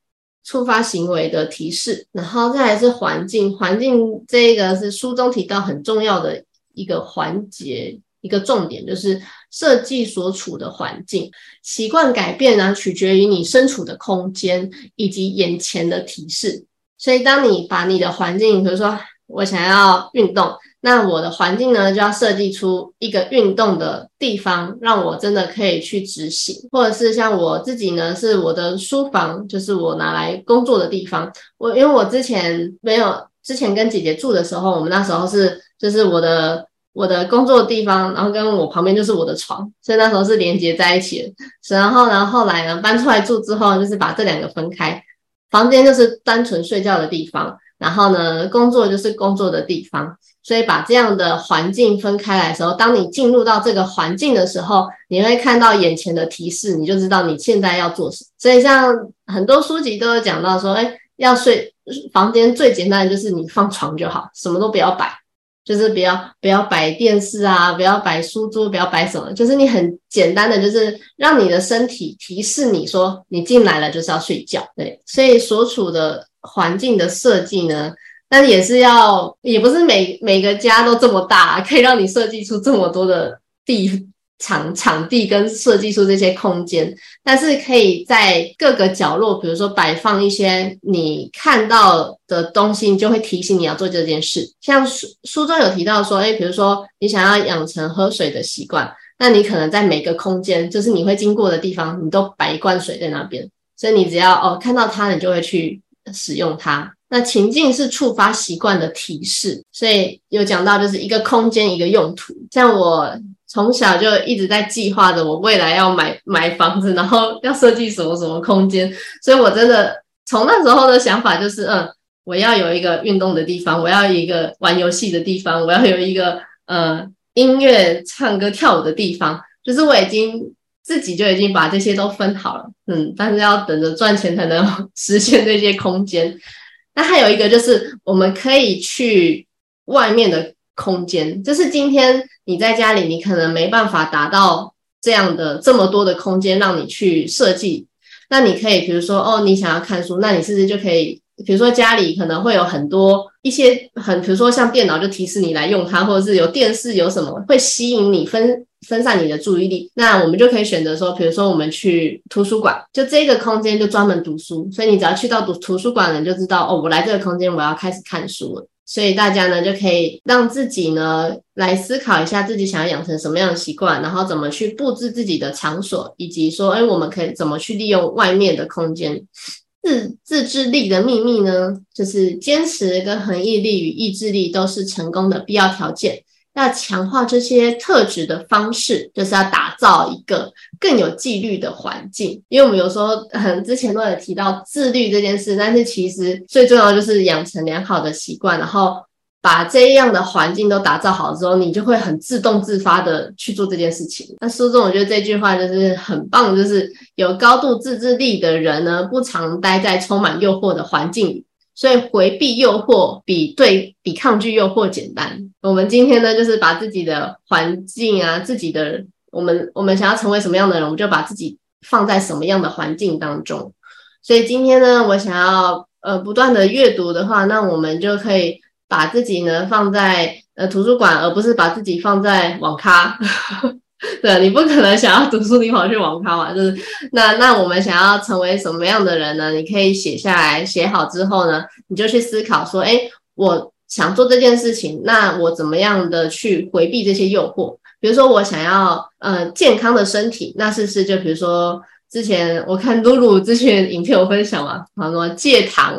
触发行为的提示。然后再来是环境，环境这个是书中提到很重要的一个环节，一个重点就是设计所处的环境。习惯改变呢，取决于你身处的空间以及眼前的提示。所以当你把你的环境，比如说我想要运动，那我的环境呢，就要设计出一个运动的地方，让我真的可以去执行，或者是像我自己呢，是我的书房，就是我拿来工作的地方。我因为我之前没有，之前跟姐姐住的时候，我们那时候是就是我的我的工作的地方，然后跟我旁边就是我的床，所以那时候是连接在一起的。然后呢，后来呢搬出来住之后，就是把这两个分开，房间就是单纯睡觉的地方。然后呢，工作就是工作的地方，所以把这样的环境分开来的时候，当你进入到这个环境的时候，你会看到眼前的提示，你就知道你现在要做什么。所以像很多书籍都有讲到说，哎，要睡房间最简单的就是你放床就好，什么都不要摆，就是不要不要摆电视啊，不要摆书桌，不要摆什么，就是你很简单的，就是让你的身体提示你说你进来了就是要睡觉。对，所以所处的。环境的设计呢，但也是要，也不是每每个家都这么大，可以让你设计出这么多的地场场地跟设计出这些空间。但是可以在各个角落，比如说摆放一些你看到的东西，你就会提醒你要做这件事。像书书中有提到说，哎，比如说你想要养成喝水的习惯，那你可能在每个空间，就是你会经过的地方，你都摆一罐水在那边，所以你只要哦看到它，你就会去。使用它，那情境是触发习惯的提示，所以有讲到就是一个空间一个用途。像我从小就一直在计划着我未来要买买房子，然后要设计什么什么空间，所以我真的从那时候的想法就是，嗯，我要有一个运动的地方，我要一个玩游戏的地方，我要有一个呃音乐唱歌跳舞的地方，就是我已经。自己就已经把这些都分好了，嗯，但是要等着赚钱才能 [LAUGHS] 实现这些空间。那还有一个就是，我们可以去外面的空间，就是今天你在家里，你可能没办法达到这样的这么多的空间让你去设计。那你可以，比如说，哦，你想要看书，那你是不是就可以？比如说家里可能会有很多一些很，比如说像电脑就提示你来用它，或者是有电视有什么会吸引你分分散你的注意力，那我们就可以选择说，比如说我们去图书馆，就这个空间就专门读书，所以你只要去到读图书馆了，你就知道哦，我来这个空间我要开始看书了。所以大家呢就可以让自己呢来思考一下自己想要养成什么样的习惯，然后怎么去布置自己的场所，以及说，哎，我们可以怎么去利用外面的空间。自自制力的秘密呢，就是坚持跟恒毅力与意志力都是成功的必要条件。那强化这些特质的方式，就是要打造一个更有纪律的环境。因为我们有时候很之前都有提到自律这件事，但是其实最重要就是养成良好的习惯，然后。把这样的环境都打造好之后，你就会很自动自发的去做这件事情。那书中我觉得这句话就是很棒，就是有高度自制力的人呢，不常待在充满诱惑的环境里，所以回避诱惑比对比抗拒诱惑简单。我们今天呢，就是把自己的环境啊，自己的我们我们想要成为什么样的人，我们就把自己放在什么样的环境当中。所以今天呢，我想要呃不断的阅读的话，那我们就可以。把自己呢放在呃图书馆，而不是把自己放在网咖。[LAUGHS] 对，你不可能想要读书你跑去网咖嘛？就是那那我们想要成为什么样的人呢？你可以写下来，写好之后呢，你就去思考说，哎，我想做这件事情，那我怎么样的去回避这些诱惑？比如说我想要呃健康的身体，那是不是就比如说之前我看露露之前影片有分享嘛，他说戒糖。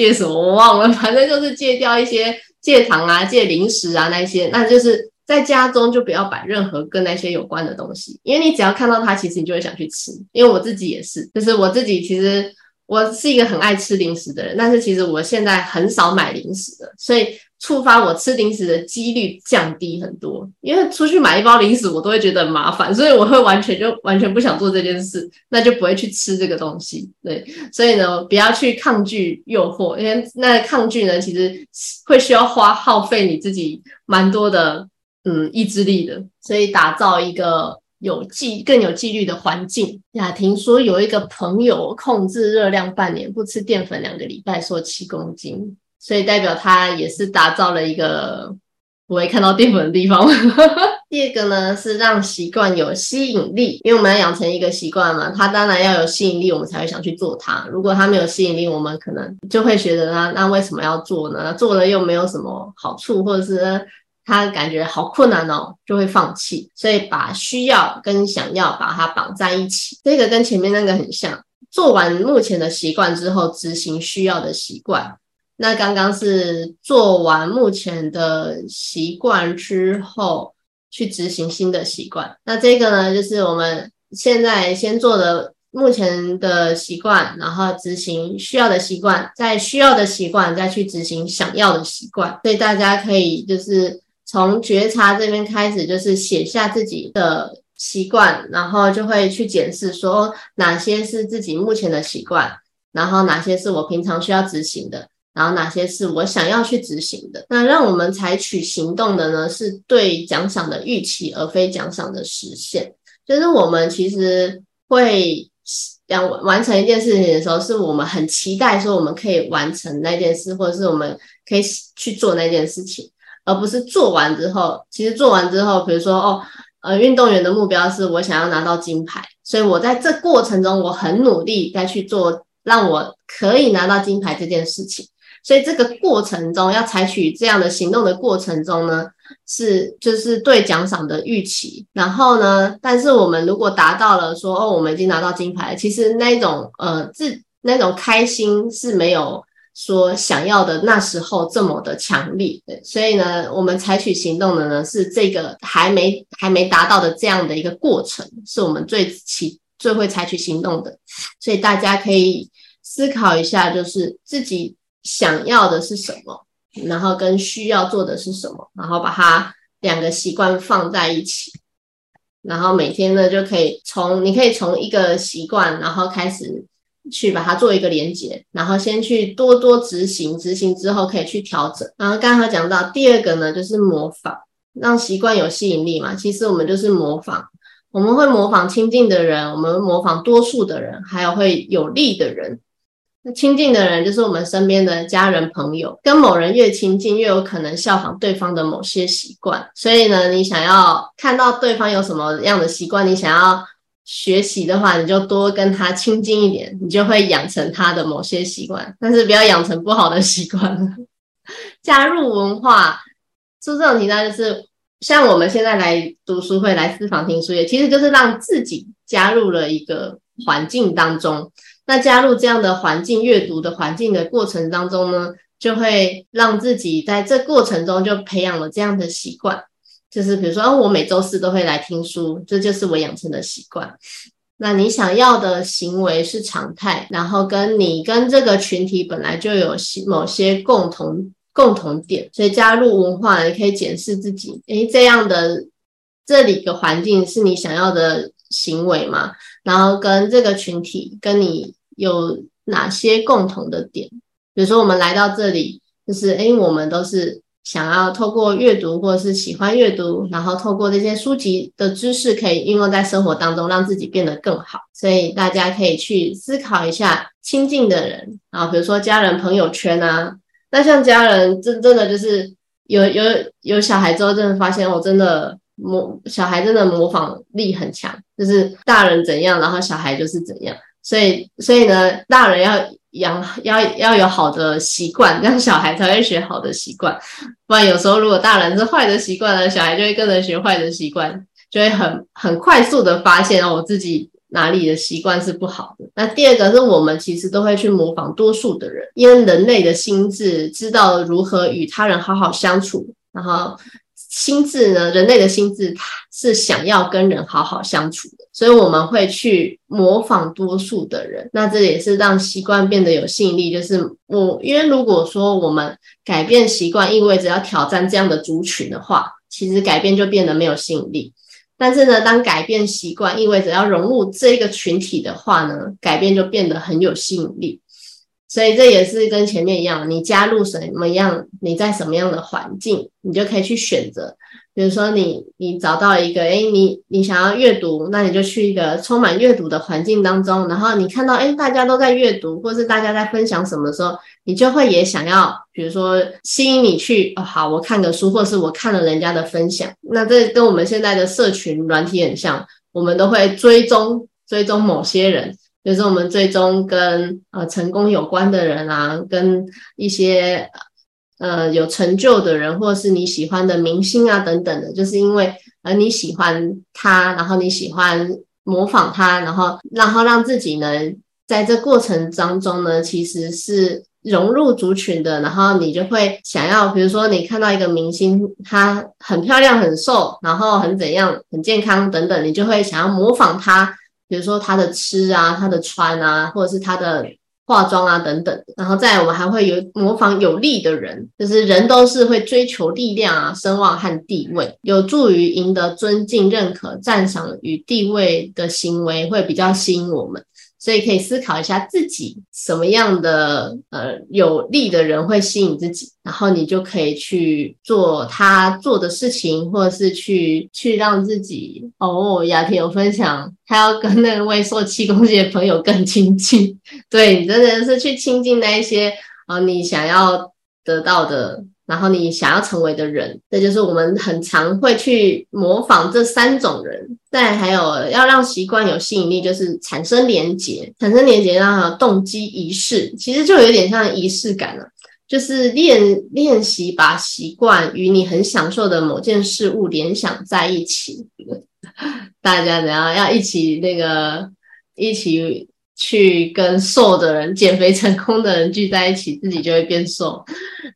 戒什么我忘了，[LAUGHS] 反正就是戒掉一些戒糖啊、戒零食啊那些，那就是在家中就不要摆任何跟那些有关的东西，因为你只要看到它，其实你就会想去吃。因为我自己也是，就是我自己其实我是一个很爱吃零食的人，但是其实我现在很少买零食的，所以。触发我吃零食的几率降低很多，因为出去买一包零食我都会觉得很麻烦，所以我会完全就完全不想做这件事，那就不会去吃这个东西。对，所以呢，不要去抗拒诱惑，因为那抗拒呢，其实会需要花耗费你自己蛮多的嗯意志力的。所以打造一个有纪更有纪律的环境。雅婷说有一个朋友控制热量半年，不吃淀粉两个礼拜，瘦七公斤。所以代表他也是打造了一个不会看到淀粉的地方。[LAUGHS] 第二个呢是让习惯有吸引力，因为我们要养成一个习惯嘛，它当然要有吸引力，我们才会想去做它。如果它没有吸引力，我们可能就会觉得它那为什么要做呢？做了又没有什么好处，或者是他感觉好困难哦，就会放弃。所以把需要跟想要把它绑在一起，这个跟前面那个很像。做完目前的习惯之后，执行需要的习惯。那刚刚是做完目前的习惯之后，去执行新的习惯。那这个呢，就是我们现在先做的目前的习惯，然后执行需要的习惯，在需要的习惯再去执行想要的习惯。所以大家可以就是从觉察这边开始，就是写下自己的。习惯，然后就会去检视说哪些是自己目前的习惯，然后哪些是我平常需要执行的，然后哪些是我想要去执行的。那让我们采取行动的呢，是对奖赏的预期，而非奖赏的实现。就是我们其实会想完成一件事情的时候，是我们很期待说我们可以完成那件事，或者是我们可以去做那件事情，而不是做完之后，其实做完之后，比如说哦。呃，运动员的目标是我想要拿到金牌，所以我在这过程中我很努力在去做让我可以拿到金牌这件事情。所以这个过程中要采取这样的行动的过程中呢，是就是对奖赏的预期。然后呢，但是我们如果达到了说哦，我们已经拿到金牌，其实那种呃自那种开心是没有。说想要的那时候这么的强烈，对，所以呢，我们采取行动的呢是这个还没还没达到的这样的一个过程，是我们最起最会采取行动的。所以大家可以思考一下，就是自己想要的是什么，然后跟需要做的是什么，然后把它两个习惯放在一起，然后每天呢就可以从你可以从一个习惯，然后开始。去把它做一个连接，然后先去多多执行，执行之后可以去调整。然后刚刚讲到第二个呢，就是模仿，让习惯有吸引力嘛。其实我们就是模仿，我们会模仿亲近的人，我们模仿多数的人，还有会有利的人。那亲近的人就是我们身边的家人朋友，跟某人越亲近，越有可能效仿对方的某些习惯。所以呢，你想要看到对方有什么样的习惯，你想要。学习的话，你就多跟他亲近一点，你就会养成他的某些习惯，[LAUGHS] 但是不要养成不好的习惯。[LAUGHS] 加入文化，说这种题呢，就是像我们现在来读书会、来私房听书，也其实就是让自己加入了一个环境当中。那加入这样的环境、阅读的环境的过程当中呢，就会让自己在这过程中就培养了这样的习惯。就是比如说，我每周四都会来听书，这就是我养成的习惯。那你想要的行为是常态，然后跟你跟这个群体本来就有某些共同共同点，所以加入文化，你可以检视自己，诶，这样的这里的环境是你想要的行为吗？然后跟这个群体跟你有哪些共同的点？比如说，我们来到这里，就是诶，我们都是。想要透过阅读，或者是喜欢阅读，然后透过这些书籍的知识，可以应用在生活当中，让自己变得更好。所以大家可以去思考一下亲近的人啊，比如说家人、朋友圈啊。那像家人，真真的就是有有有小孩之后，真的发现我真的模小孩真的模仿力很强，就是大人怎样，然后小孩就是怎样。所以所以呢，大人要。养要要有好的习惯，这样小孩才会学好的习惯。不然有时候如果大人是坏的习惯呢，小孩就会跟着学坏的习惯，就会很很快速的发现哦，我自己哪里的习惯是不好的。那第二个是我们其实都会去模仿多数的人，因为人类的心智知道如何与他人好好相处，然后。心智呢？人类的心智是想要跟人好好相处，所以我们会去模仿多数的人。那这也是让习惯变得有吸引力。就是我，因为如果说我们改变习惯意味着要挑战这样的族群的话，其实改变就变得没有吸引力。但是呢，当改变习惯意味着要融入这个群体的话呢，改变就变得很有吸引力。所以这也是跟前面一样，你加入什么样，你在什么样的环境，你就可以去选择。比如说，你你找到一个，哎，你你想要阅读，那你就去一个充满阅读的环境当中，然后你看到，哎，大家都在阅读，或是大家在分享什么的时候，你就会也想要，比如说吸引你去，好，我看个书，或是我看了人家的分享，那这跟我们现在的社群软体很像，我们都会追踪追踪某些人。就是我们最终跟呃成功有关的人啊，跟一些呃有成就的人，或者是你喜欢的明星啊等等的，就是因为呃你喜欢他，然后你喜欢模仿他，然后然后让自己呢在这过程当中呢，其实是。融入族群的，然后你就会想要，比如说你看到一个明星，她很漂亮、很瘦，然后很怎样、很健康等等，你就会想要模仿她，比如说她的吃啊、她的穿啊，或者是她的化妆啊等等。然后再我们还会有模仿有力的人，就是人都是会追求力量啊、声望和地位，有助于赢得尊敬、认可、赞赏与地位的行为会比较吸引我们。所以可以思考一下自己什么样的呃有利的人会吸引自己，然后你就可以去做他做的事情，或者是去去让自己哦。雅婷有分享，他要跟那位瘦七公斤的朋友更亲近，[LAUGHS] 对你真的是去亲近那一些啊你想要得到的。然后你想要成为的人，这就是我们很常会去模仿这三种人。再还有要让习惯有吸引力，就是产生连结，产生连结，然后动机仪式，其实就有点像仪式感了，就是练练习把习惯与你很享受的某件事物联想在一起。大家怎样要一起那个一起。去跟瘦的人、减肥成功的人聚在一起，自己就会变瘦。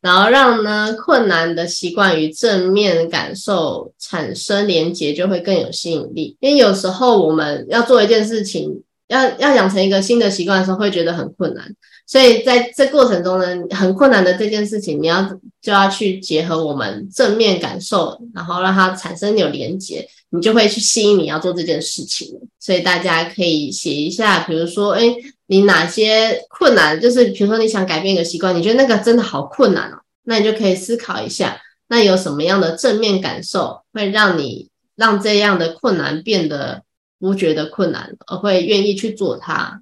然后让呢困难的习惯与正面感受产生连结，就会更有吸引力。因为有时候我们要做一件事情，要要养成一个新的习惯的时候，会觉得很困难。所以在这过程中呢，很困难的这件事情，你要就要去结合我们正面感受，然后让它产生有连结。你就会去吸引你要做这件事情，所以大家可以写一下，比如说，哎，你哪些困难，就是比如说你想改变一个习惯，你觉得那个真的好困难哦，那你就可以思考一下，那有什么样的正面感受会让你让这样的困难变得不觉得困难，而会愿意去做它。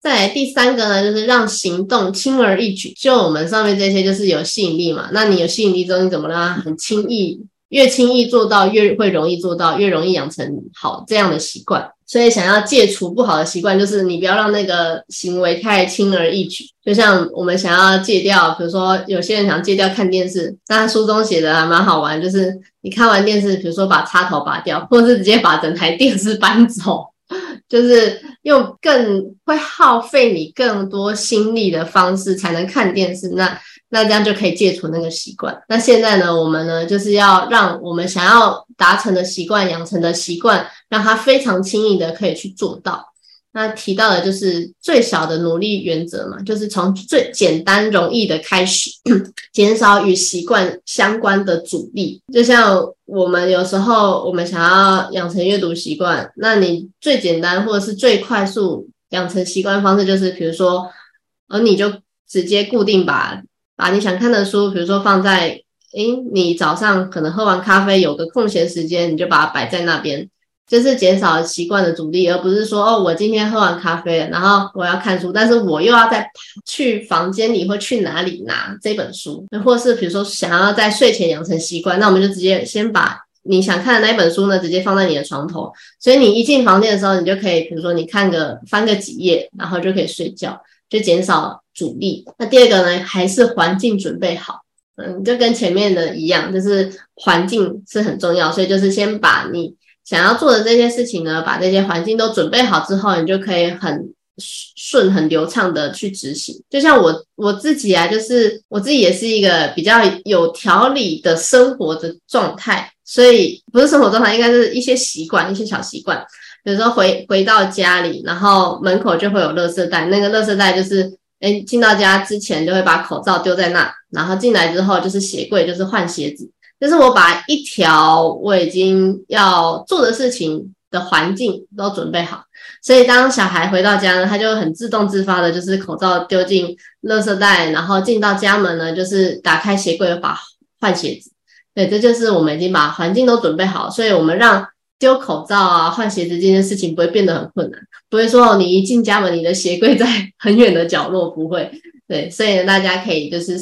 再来第三个呢，就是让行动轻而易举，就我们上面这些就是有吸引力嘛，那你有吸引力之后，你怎么让它很轻易？越轻易做到，越会容易做到，越容易养成好这样的习惯。所以，想要戒除不好的习惯，就是你不要让那个行为太轻而易举。就像我们想要戒掉，比如说有些人想戒掉看电视，那书中写的还蛮好玩，就是你看完电视，比如说把插头拔掉，或者是直接把整台电视搬走，就是用更会耗费你更多心力的方式才能看电视。那那这样就可以戒除那个习惯。那现在呢，我们呢就是要让我们想要达成的习惯、养成的习惯，让它非常轻易的可以去做到。那提到的就是最小的努力原则嘛，就是从最简单容易的开始，[CLEARS THROAT] 减少与习惯相关的阻力。就像我们有时候我们想要养成阅读习惯，那你最简单或者是最快速养成习惯方式，就是比如说，而你就直接固定把。把你想看的书，比如说放在，诶，你早上可能喝完咖啡有个空闲时间，你就把它摆在那边，就是减少习惯的阻力，而不是说哦，我今天喝完咖啡了，然后我要看书，但是我又要再去房间里或去哪里拿这本书，或是比如说想要在睡前养成习惯，那我们就直接先把你想看的那一本书呢，直接放在你的床头，所以你一进房间的时候，你就可以，比如说你看个翻个几页，然后就可以睡觉。就减少阻力。那第二个呢，还是环境准备好。嗯，就跟前面的一样，就是环境是很重要。所以就是先把你想要做的这些事情呢，把这些环境都准备好之后，你就可以很顺、很流畅的去执行。就像我我自己啊，就是我自己也是一个比较有条理的生活的状态。所以不是生活状态，应该是一些习惯，一些小习惯。比如说回回到家里，然后门口就会有垃圾袋，那个垃圾袋就是，哎，进到家之前就会把口罩丢在那，然后进来之后就是鞋柜，就是换鞋子，就是我把一条我已经要做的事情的环境都准备好，所以当小孩回到家呢，他就很自动自发的，就是口罩丢进垃圾袋，然后进到家门呢，就是打开鞋柜把换鞋子，对，这就是我们已经把环境都准备好，所以我们让。丢口罩啊，换鞋子这件事情不会变得很困难，不会说你一进家门，你的鞋柜在很远的角落，不会。对，所以，大家可以就是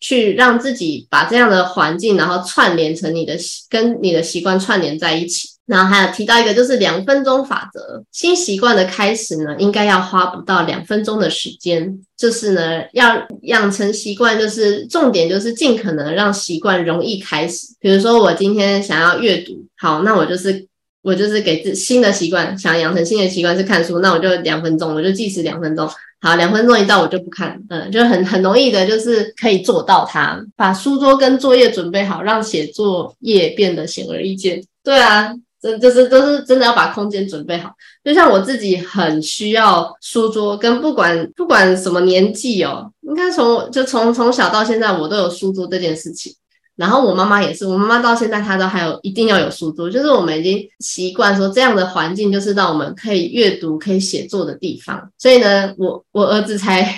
去让自己把这样的环境，然后串联成你的习跟你的习惯串联在一起，然后还有提到一个就是两分钟法则，新习惯的开始呢，应该要花不到两分钟的时间。就是呢，要养成习惯，就是重点就是尽可能让习惯容易开始。比如说我今天想要阅读，好，那我就是我就是给自新的习惯，想养成新的习惯是看书，那我就两分钟，我就计时两分钟。好，两分钟一到我就不看，嗯，就很很容易的，就是可以做到它。把书桌跟作业准备好，让写作业变得显而易见。对啊。这就是都是真的要把空间准备好，就像我自己很需要书桌，跟不管不管什么年纪哦，应该从就从从小到现在我都有书桌这件事情。然后我妈妈也是，我妈妈到现在她都还有一定要有书桌，就是我们已经习惯说这样的环境就是让我们可以阅读、可以写作的地方。所以呢，我我儿子才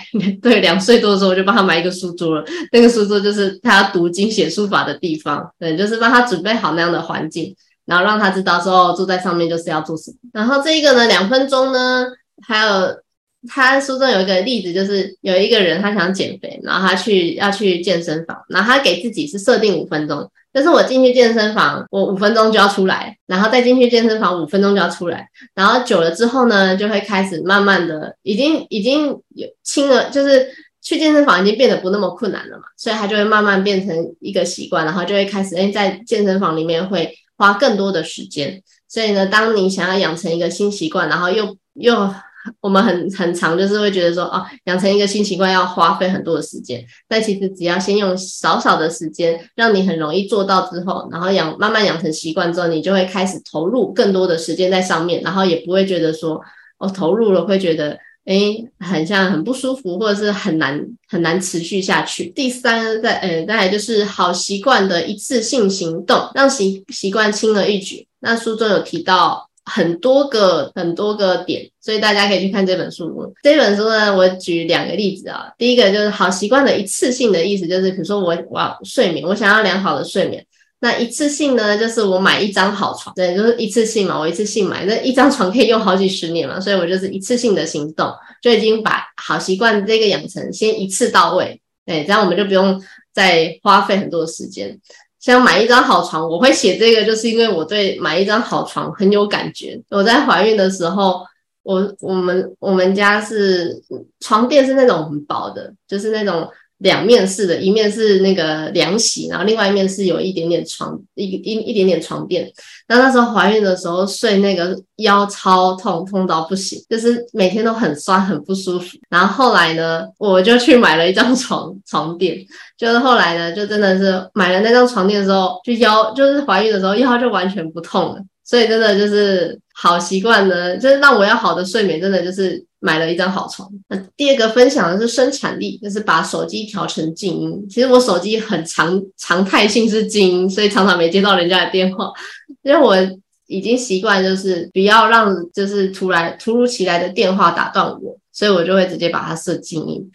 对两岁多的时候我就帮他买一个书桌了，那个书桌就是他读经写书法的地方，对，就是帮他准备好那样的环境。然后让他知道说坐在上面就是要做什么。然后这一个呢，两分钟呢，还有他书中有一个例子，就是有一个人他想减肥，然后他去要去健身房，然后他给自己是设定五分钟，但是我进去健身房，我五分钟就要出来，然后再进去健身房五分钟就要出来，然后久了之后呢，就会开始慢慢的，已经已经有轻了，就是去健身房已经变得不那么困难了嘛，所以他就会慢慢变成一个习惯，然后就会开始哎在健身房里面会。花更多的时间，所以呢，当你想要养成一个新习惯，然后又又我们很很长，就是会觉得说，哦，养成一个新习惯要花费很多的时间。但其实只要先用少少的时间，让你很容易做到之后，然后养慢慢养成习惯之后，你就会开始投入更多的时间在上面，然后也不会觉得说，哦，投入了会觉得。哎，很像很不舒服，或者是很难很难持续下去。第三，再呃，再来就是好习惯的一次性行动，让习习惯轻而易举。那书中有提到很多个很多个点，所以大家可以去看这本书。这本书呢，我举两个例子啊。第一个就是好习惯的一次性的意思，就是比如说我我要睡眠，我想要良好的睡眠。那一次性呢，就是我买一张好床，对，就是一次性嘛，我一次性买，那一张床可以用好几十年嘛，所以我就是一次性的行动，就已经把好习惯这个养成，先一次到位，对，这样我们就不用再花费很多的时间。像买一张好床，我会写这个，就是因为我对买一张好床很有感觉。我在怀孕的时候，我我们我们家是床垫是那种很薄的，就是那种。两面式的，一面是那个凉席，然后另外一面是有一点点床，一一一点点床垫。那那时候怀孕的时候睡那个腰超痛，痛到不行，就是每天都很酸，很不舒服。然后后来呢，我就去买了一张床床垫，就是后来呢，就真的是买了那张床垫之后，就腰就是怀孕的时候腰就完全不痛了。所以真的就是好习惯呢，就是让我要好的睡眠，真的就是买了一张好床。那第二个分享的是生产力，就是把手机调成静音。其实我手机很常常态性是静音，所以常常没接到人家的电话，因为我已经习惯就是不要让就是突然突如其来的电话打断我，所以我就会直接把它设静音。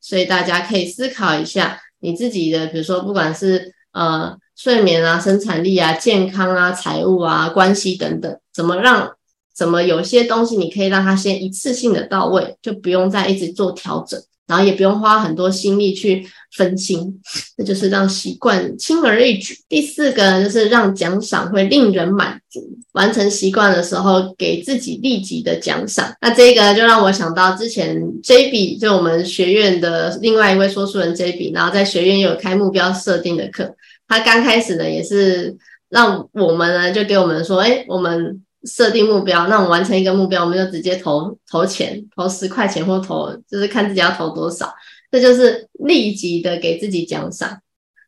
所以大家可以思考一下你自己的，比如说不管是呃。睡眠啊，生产力啊，健康啊，财务啊，关系等等，怎么让？怎么有些东西你可以让它先一次性的到位，就不用再一直做调整，然后也不用花很多心力去分心，[LAUGHS] 那就是让习惯轻而易举。第四个就是让奖赏会令人满足，完成习惯的时候给自己立即的奖赏。那这个就让我想到之前 J B 就我们学院的另外一位说书人 J B，然后在学院有开目标设定的课。他刚开始呢，也是让我们呢，就给我们说，哎，我们设定目标，那我们完成一个目标，我们就直接投投钱，投十块钱或投，就是看自己要投多少，这就是立即的给自己奖赏。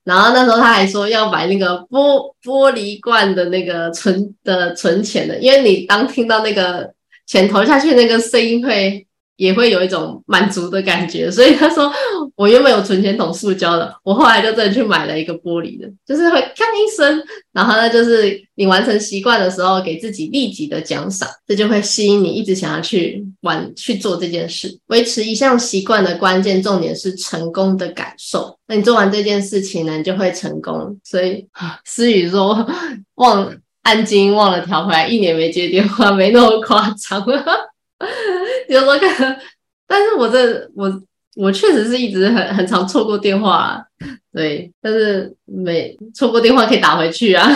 然后那时候他还说要买那个玻玻璃罐的那个存的存钱的，因为你当听到那个钱投下去那个声音会。也会有一种满足的感觉，所以他说我原本有存钱筒塑胶的，我后来就真的去买了一个玻璃的，就是会咔一声，然后呢，就是你完成习惯的时候，给自己立即的奖赏，这就会吸引你一直想要去玩去做这件事。维持一项习惯的关键重点是成功的感受，那你做完这件事情呢，你就会成功。所以 [SIGHS] 思雨说忘按金忘了调回来，一年没接电话，没那么夸张。有时候看，但是我这我我确实是一直很很常错过电话，对，但是没错过电话可以打回去啊。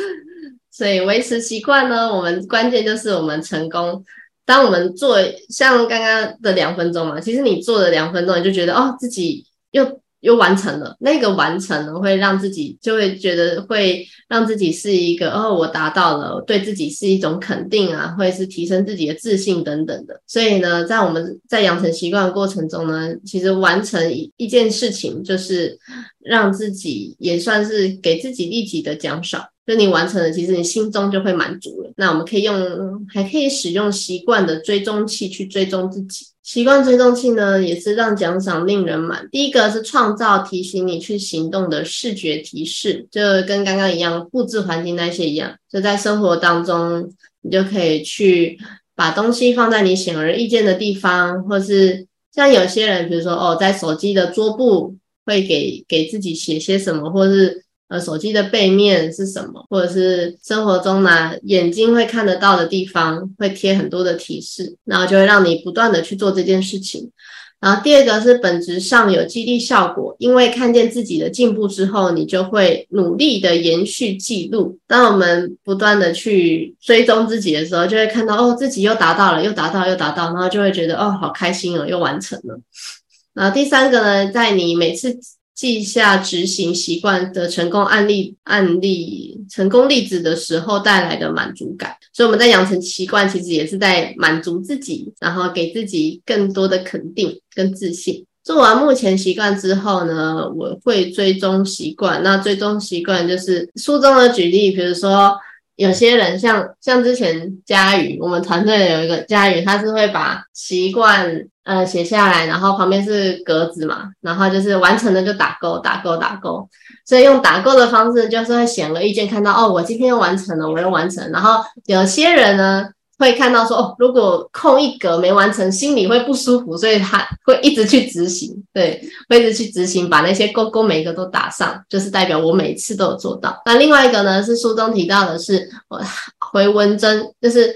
[LAUGHS] 所以维持习惯呢，我们关键就是我们成功。当我们做像刚刚的两分钟嘛，其实你做了两分钟，你就觉得哦，自己又。又完成了那个完成呢，会让自己就会觉得会让自己是一个哦，我达到了，对自己是一种肯定啊，会是提升自己的自信等等的。所以呢，在我们在养成习惯的过程中呢，其实完成一一件事情，就是让自己也算是给自己立即的奖赏。就你完成了，其实你心中就会满足了。那我们可以用，还可以使用习惯的追踪器去追踪自己。习惯追踪器呢，也是让奖赏令人满。第一个是创造提醒你去行动的视觉提示，就跟刚刚一样，布置环境那些一样。就在生活当中，你就可以去把东西放在你显而易见的地方，或是像有些人，比如说哦，在手机的桌布会给给自己写些什么，或是。呃，手机的背面是什么？或者是生活中呢，眼睛会看得到的地方会贴很多的提示，然后就会让你不断的去做这件事情。然后第二个是本质上有激励效果，因为看见自己的进步之后，你就会努力的延续记录。当我们不断的去追踪自己的时候，就会看到哦，自己又达到了，又达到，又达到，然后就会觉得哦，好开心哦，又完成了。然后第三个呢，在你每次。记下执行习惯的成功案例、案例成功例子的时候带来的满足感，所以我们在养成习惯，其实也是在满足自己，然后给自己更多的肯定跟自信。做完目前习惯之后呢，我会追踪习惯。那追踪习惯就是书中的举例，比如说有些人像像之前佳宇，我们团队有一个佳宇，他是会把习惯。呃，写下来，然后旁边是格子嘛，然后就是完成了就打勾，打勾，打勾。所以用打勾的方式，就是会显而易见看到哦，我今天又完成了，我又完成。然后有些人呢会看到说哦，如果空一格没完成，心里会不舒服，所以他会一直去执行，对，会一直去执行，把那些勾勾每一个都打上，就是代表我每次都有做到。那另外一个呢，是书中提到的是我回文针，就是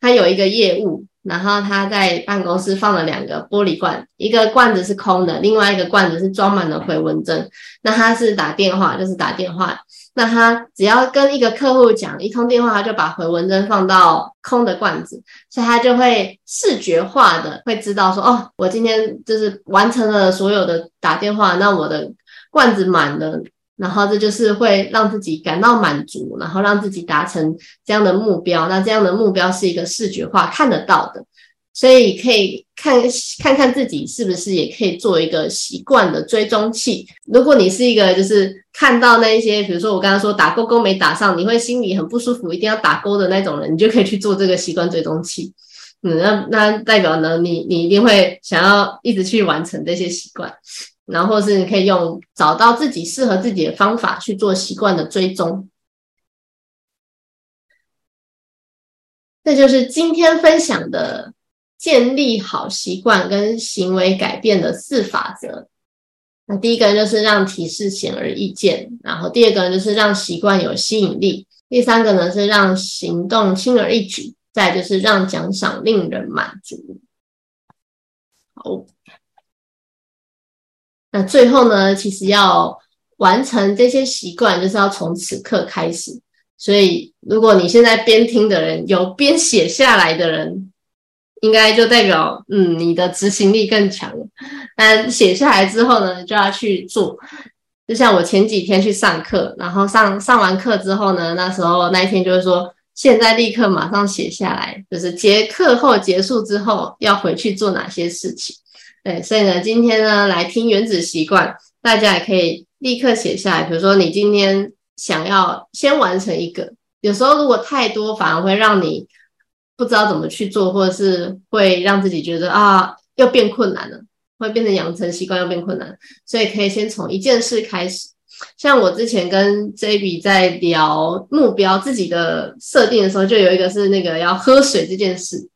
他有一个业务。然后他在办公室放了两个玻璃罐，一个罐子是空的，另外一个罐子是装满了回文针。那他是打电话，就是打电话。那他只要跟一个客户讲一通电话，他就把回纹针放到空的罐子，所以他就会视觉化的会知道说，哦，我今天就是完成了所有的打电话，那我的罐子满了。然后这就是会让自己感到满足，然后让自己达成这样的目标。那这样的目标是一个视觉化看得到的，所以可以看看看自己是不是也可以做一个习惯的追踪器。如果你是一个就是看到那一些，比如说我刚刚说打勾勾没打上，你会心里很不舒服，一定要打勾的那种人，你就可以去做这个习惯追踪器。嗯，那那代表呢，你你一定会想要一直去完成这些习惯。然后是你可以用找到自己适合自己的方法去做习惯的追踪。这就是今天分享的建立好习惯跟行为改变的四法则。那第一个就是让提示显而易见，然后第二个就是让习惯有吸引力，第三个呢是让行动轻而易举，再就是让奖赏令人满足。好。那最后呢，其实要完成这些习惯，就是要从此刻开始。所以，如果你现在边听的人有边写下来的人，应该就代表，嗯，你的执行力更强了。但写下来之后呢，就要去做。就像我前几天去上课，然后上上完课之后呢，那时候那一天就是说，现在立刻马上写下来，就是结课后结束之后要回去做哪些事情。对，所以呢，今天呢来听原子习惯，大家也可以立刻写下来。比如说，你今天想要先完成一个，有时候如果太多，反而会让你不知道怎么去做，或者是会让自己觉得啊，又变困难了，会变成养成习惯又变困难。所以可以先从一件事开始。像我之前跟 JB 在聊目标自己的设定的时候，就有一个是那个要喝水这件事。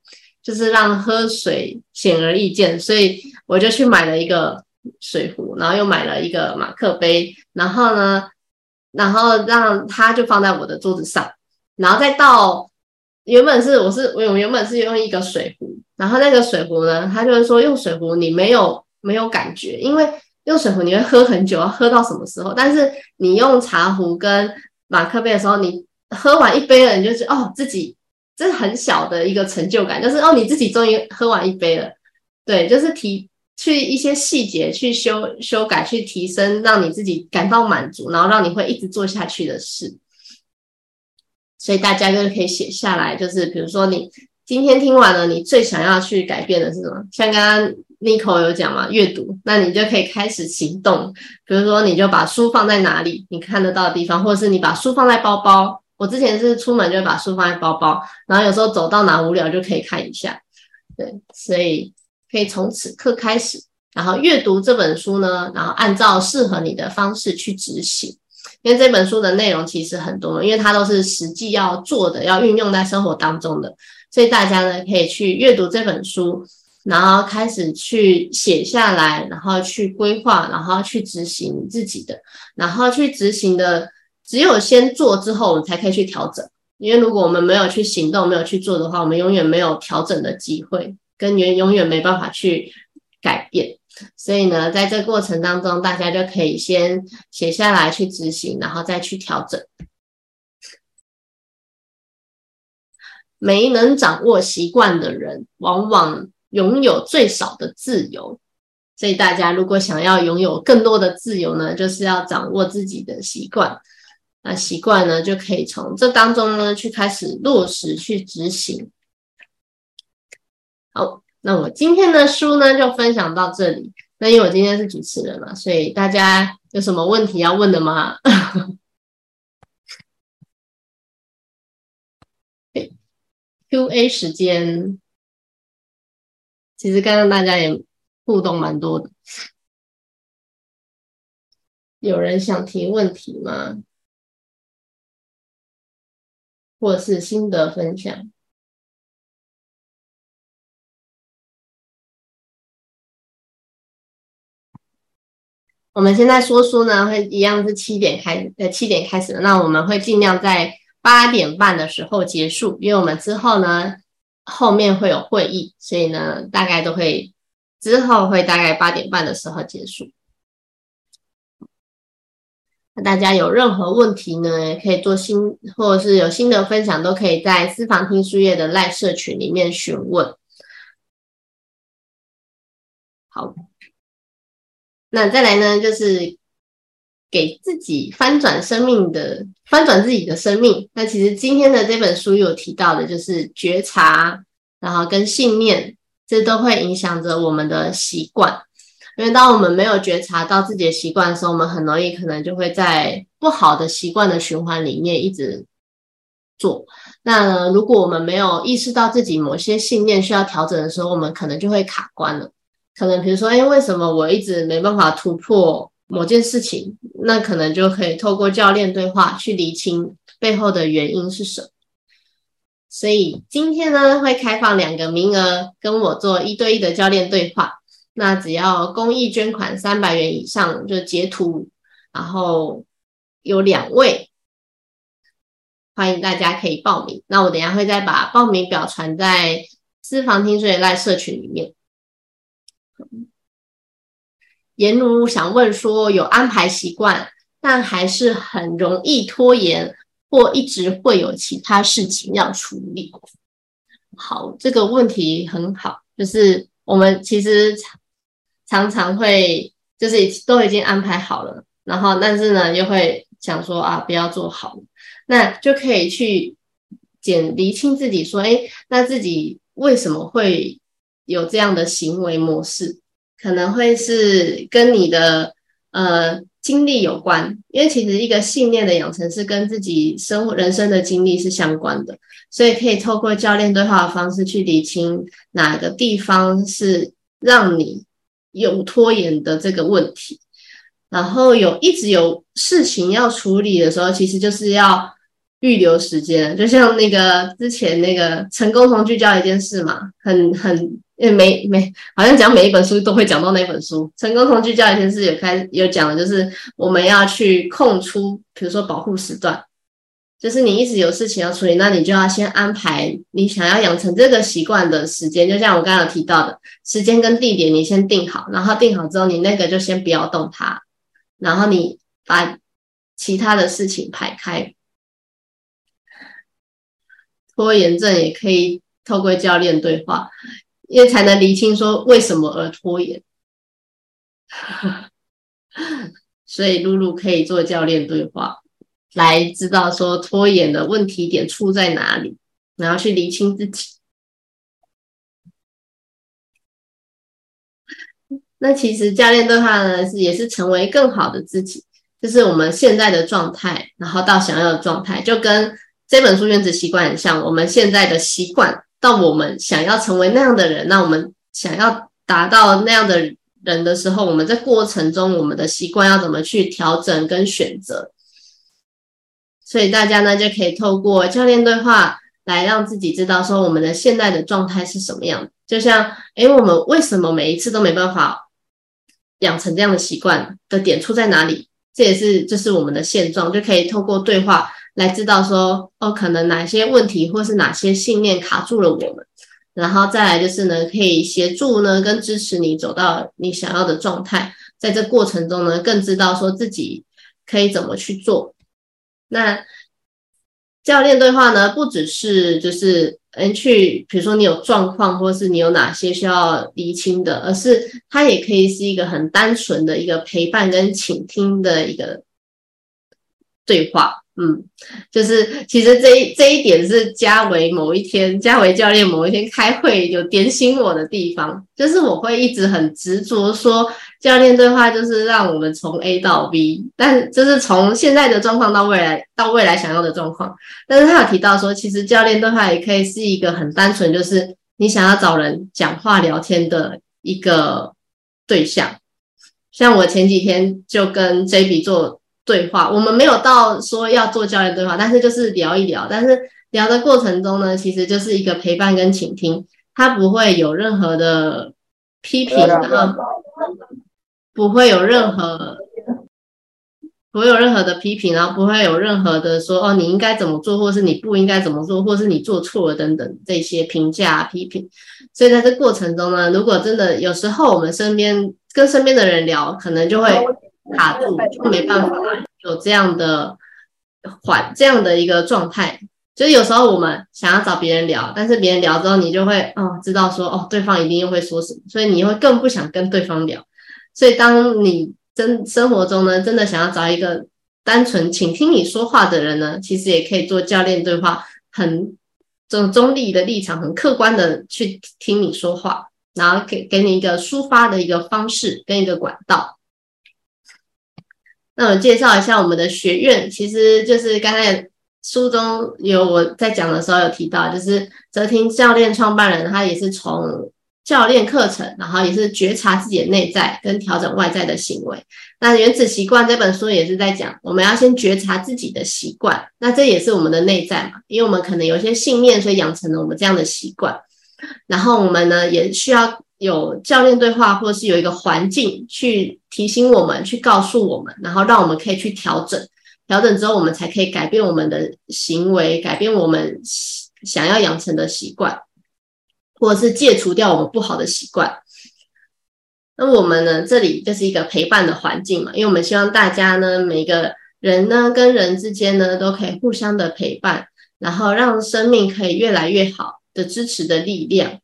就是让喝水显而易见，所以我就去买了一个水壶，然后又买了一个马克杯，然后呢，然后让它就放在我的桌子上，然后再倒。原本是我是我原本是用一个水壶，然后那个水壶呢，他就是说用水壶你没有没有感觉，因为用水壶你会喝很久，要喝到什么时候？但是你用茶壶跟马克杯的时候，你喝完一杯了，你就是哦自己这是很小的一个成就感，就是哦你自己终于喝完一杯了，对，就是提去一些细节去修修改去提升，让你自己感到满足，然后让你会一直做下去的事。所以大家就可以写下来，就是比如说你今天听完了，你最想要去改变的是什么？像刚刚 n i c o 有讲嘛，阅读，那你就可以开始行动。比如说，你就把书放在哪里你看得到的地方，或者是你把书放在包包。我之前是出门就会把书放在包包，然后有时候走到哪无聊就可以看一下。对，所以可以从此刻开始，然后阅读这本书呢，然后按照适合你的方式去执行。因为这本书的内容其实很多，因为它都是实际要做的，要运用在生活当中的，所以大家呢可以去阅读这本书，然后开始去写下来，然后去规划，然后去执行自己的，然后去执行的，只有先做之后，我们才可以去调整。因为如果我们没有去行动，没有去做的话，我们永远没有调整的机会，跟永永远没办法去改变。所以呢，在这过程当中，大家就可以先写下来去执行，然后再去调整。没能掌握习惯的人，往往拥有最少的自由。所以大家如果想要拥有更多的自由呢，就是要掌握自己的习惯。那习惯呢，就可以从这当中呢去开始落实去执行。好。那我今天的书呢，就分享到这里。那因为我今天是主持人嘛，所以大家有什么问题要问的吗？Q&A 时间，其实刚刚大家也互动蛮多的。有人想提问题吗？或是心得分享？我们现在说书呢，会一样是七点开，呃，七点开始。那我们会尽量在八点半的时候结束，因为我们之后呢，后面会有会议，所以呢，大概都会之后会大概八点半的时候结束。那大家有任何问题呢，也可以做新，或者是有新的分享，都可以在私房听书业的赖社群里面询问。好。那再来呢，就是给自己翻转生命的翻转自己的生命。那其实今天的这本书有提到的，就是觉察，然后跟信念，这都会影响着我们的习惯。因为当我们没有觉察到自己的习惯的时候，我们很容易可能就会在不好的习惯的循环里面一直做。那如果我们没有意识到自己某些信念需要调整的时候，我们可能就会卡关了。可能比如说，哎，为什么我一直没办法突破某件事情？那可能就可以透过教练对话去理清背后的原因是什么。所以今天呢，会开放两个名额，跟我做一对一的教练对话。那只要公益捐款三百元以上，就截图，然后有两位，欢迎大家可以报名。那我等下会再把报名表传在私房听睡赖社群里面。颜如想问说，有安排习惯，但还是很容易拖延，或一直会有其他事情要处理。好，这个问题很好，就是我们其实常常会，就是都已经安排好了，然后但是呢，又会想说啊，不要做好，那就可以去检厘清自己，说，哎，那自己为什么会？有这样的行为模式，可能会是跟你的呃经历有关，因为其实一个信念的养成是跟自己生活人生的经历是相关的，所以可以透过教练对话的方式去理清哪个地方是让你有拖延的这个问题，然后有一直有事情要处理的时候，其实就是要预留时间，就像那个之前那个成功从聚焦一件事嘛，很很。因为每每好像讲每一本书都会讲到那本书，成功从聚焦一件事有开有讲的，就是我们要去空出，比如说保护时段，就是你一直有事情要处理，那你就要先安排你想要养成这个习惯的时间，就像我刚刚提到的时间跟地点，你先定好，然后定好之后，你那个就先不要动它，然后你把其他的事情排开。拖延症也可以透过教练对话，因为才能厘清说为什么而拖延。[LAUGHS] 所以露露可以做教练对话，来知道说拖延的问题点出在哪里，然后去厘清自己。那其实教练对话呢，是也是成为更好的自己，就是我们现在的状态，然后到想要的状态，就跟这本书《原子习惯》很像。我们现在的习惯，到我们想要成为那样的人，那我们想要达到那样的人的时候，我们在过程中，我们的习惯要怎么去调整跟选择？所以大家呢，就可以透过教练对话来让自己知道说，我们的现在的状态是什么样。就像，诶，我们为什么每一次都没办法？养成这样的习惯的点出在哪里？这也是就是我们的现状，就可以透过对话来知道说，哦，可能哪些问题或是哪些信念卡住了我们，然后再来就是呢，可以协助呢跟支持你走到你想要的状态，在这过程中呢，更知道说自己可以怎么去做。那教练对话呢，不只是就是。嗯，去，比如说你有状况，或是你有哪些需要厘清的，而是它也可以是一个很单纯的一个陪伴跟倾听的一个对话。嗯，就是其实这一这一点是嘉维某一天，嘉维教练某一天开会有点醒我的地方，就是我会一直很执着说，教练对话就是让我们从 A 到 B，但就是从现在的状况到未来到未来想要的状况。但是他有提到说，其实教练对话也可以是一个很单纯，就是你想要找人讲话聊天的一个对象。像我前几天就跟 J B 做。对话，我们没有到说要做教练对话，但是就是聊一聊。但是聊的过程中呢，其实就是一个陪伴跟倾听，他不会有任何的批评，然后不会有任何不会有任何的批评，然后不会有任何的说哦，你应该怎么做，或是你不应该怎么做，或是你做错了等等这些评价批评。所以在这过程中呢，如果真的有时候我们身边跟身边的人聊，可能就会。卡住就没办法有这样的缓这样的一个状态，就是有时候我们想要找别人聊，但是别人聊之后，你就会哦知道说哦对方一定又会说什么，所以你会更不想跟对方聊。所以当你真生活中呢，真的想要找一个单纯倾听你说话的人呢，其实也可以做教练对话，很这种中立的立场，很客观的去听你说话，然后给给你一个抒发的一个方式跟一个管道。那我介绍一下我们的学院，其实就是刚才书中有我在讲的时候有提到，就是泽庭教练创办人，他也是从教练课程，然后也是觉察自己的内在跟调整外在的行为。那原子习惯这本书也是在讲，我们要先觉察自己的习惯，那这也是我们的内在嘛，因为我们可能有些信念，所以养成了我们这样的习惯。然后我们呢，也需要。有教练对话，或者是有一个环境去提醒我们，去告诉我们，然后让我们可以去调整。调整之后，我们才可以改变我们的行为，改变我们想要养成的习惯，或者是戒除掉我们不好的习惯。那我们呢？这里就是一个陪伴的环境嘛，因为我们希望大家呢，每个人呢，跟人之间呢，都可以互相的陪伴，然后让生命可以越来越好的支持的力量。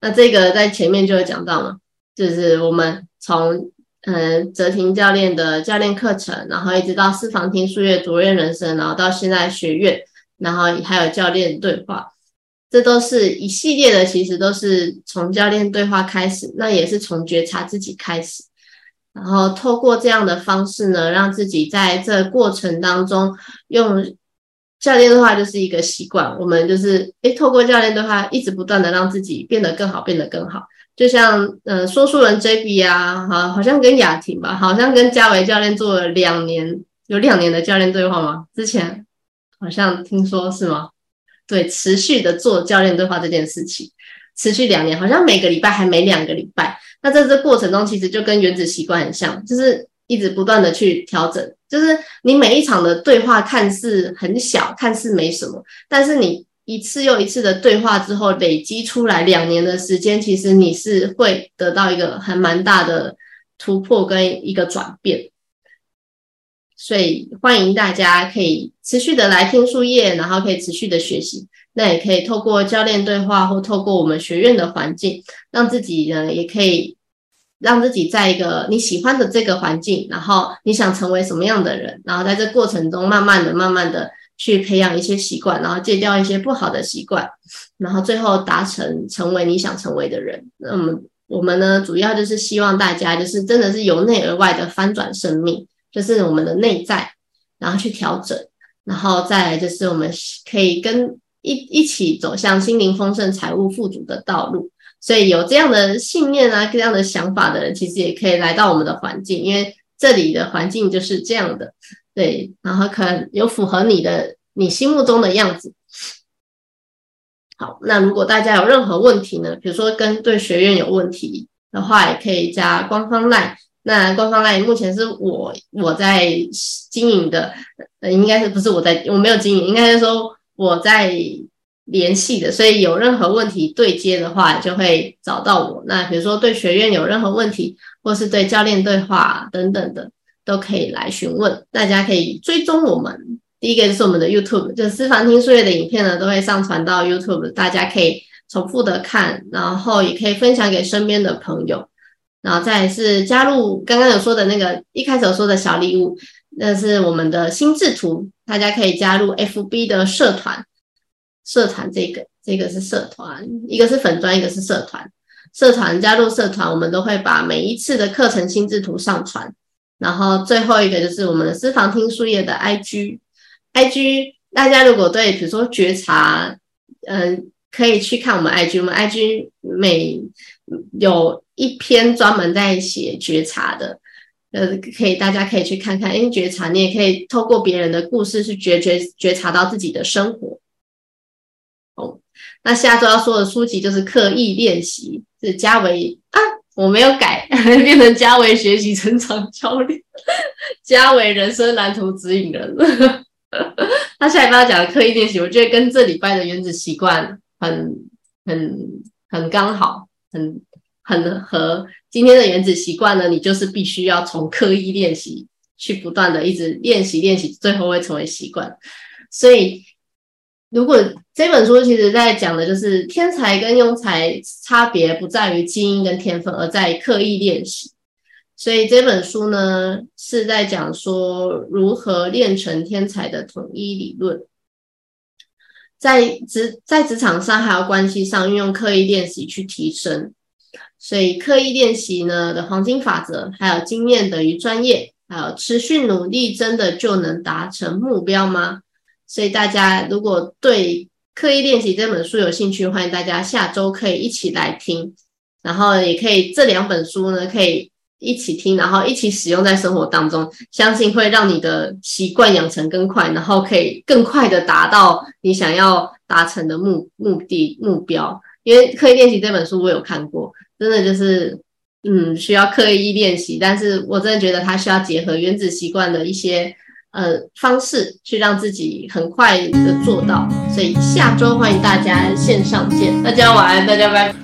那这个在前面就有讲到嘛，就是我们从嗯泽庭教练的教练课程，然后一直到私房听数月卓越人生，然后到现在学院，然后还有教练对话，这都是一系列的，其实都是从教练对话开始，那也是从觉察自己开始，然后透过这样的方式呢，让自己在这过程当中用。教练的话就是一个习惯，我们就是诶，透过教练的话，一直不断的让自己变得更好，变得更好。就像嗯，说书人 JB 啊，好，好像跟雅婷吧，好像跟嘉伟教练做了两年，有两年的教练对话吗？之前好像听说是吗？对，持续的做教练对话这件事情，持续两年，好像每个礼拜还没两个礼拜。那在这过程中，其实就跟原子习惯很像，就是一直不断的去调整。就是你每一场的对话看似很小，看似没什么，但是你一次又一次的对话之后，累积出来两年的时间，其实你是会得到一个还蛮大的突破跟一个转变。所以欢迎大家可以持续的来听树叶，然后可以持续的学习。那也可以透过教练对话，或透过我们学院的环境，让自己呢也可以让自己在一个你喜欢的这个环境，然后你想成为什么样的人，然后在这过程中慢慢的、慢慢的去培养一些习惯，然后戒掉一些不好的习惯，然后最后达成成为你想成为的人。那么我们呢，主要就是希望大家就是真的是由内而外的翻转生命。就是我们的内在，然后去调整，然后再来就是我们可以跟一一起走向心灵丰盛、财务富足的道路。所以有这样的信念啊，这样的想法的人，其实也可以来到我们的环境，因为这里的环境就是这样的。对，然后可能有符合你的你心目中的样子。好，那如果大家有任何问题呢，比如说跟对学院有问题的话，也可以加官方 LINE。那官方 LINE 目前是我我在经营的，呃，应该是不是我在我没有经营，应该是说我在联系的，所以有任何问题对接的话，就会找到我。那比如说对学院有任何问题，或是对教练对话等等的，都可以来询问。大家可以追踪我们，第一个就是我们的 YouTube，就是私房听数月的影片呢，都会上传到 YouTube，大家可以重复的看，然后也可以分享给身边的朋友。然后再是加入刚刚有说的那个一开始有说的小礼物，那是我们的心智图，大家可以加入 FB 的社团。社团这个这个是社团，一个是粉砖，一个是社团。社团加入社团，我们都会把每一次的课程心智图上传。然后最后一个就是我们的私房听书页的 IG，IG 大家如果对比如说觉察，嗯，可以去看我们 IG，我们 IG 每有。一篇专门在写觉察的，呃，可以大家可以去看看。因为觉察，你也可以透过别人的故事去觉觉觉察到自己的生活。哦，那下周要说的书籍就是刻意练习，是嘉维啊，我没有改，[LAUGHS] 变成嘉维学习成长教练，[LAUGHS] 嘉维人生蓝图指引人。[LAUGHS] 那下一班要讲的刻意练习，我觉得跟这礼拜的原子习惯很很很刚好，很。很和今天的原子习惯呢，你就是必须要从刻意练习去不断的一直练习练习，最后会成为习惯。所以，如果这本书其实在讲的就是天才跟庸才差别不在于基因跟天分，而在刻意练习。所以这本书呢是在讲说如何练成天才的统一理论，在职在职场上还有关系上运用刻意练习去提升。所以刻意练习呢的黄金法则，还有经验等于专业，还有持续努力，真的就能达成目标吗？所以大家如果对刻意练习这本书有兴趣，欢迎大家下周可以一起来听，然后也可以这两本书呢可以一起听，然后一起使用在生活当中，相信会让你的习惯养成更快，然后可以更快的达到你想要达成的目目的目标。因为刻意练习这本书我有看过。真的就是，嗯，需要刻意练习，但是我真的觉得它需要结合原子习惯的一些呃方式，去让自己很快的做到。所以下周欢迎大家线上见，大家晚安，大家拜。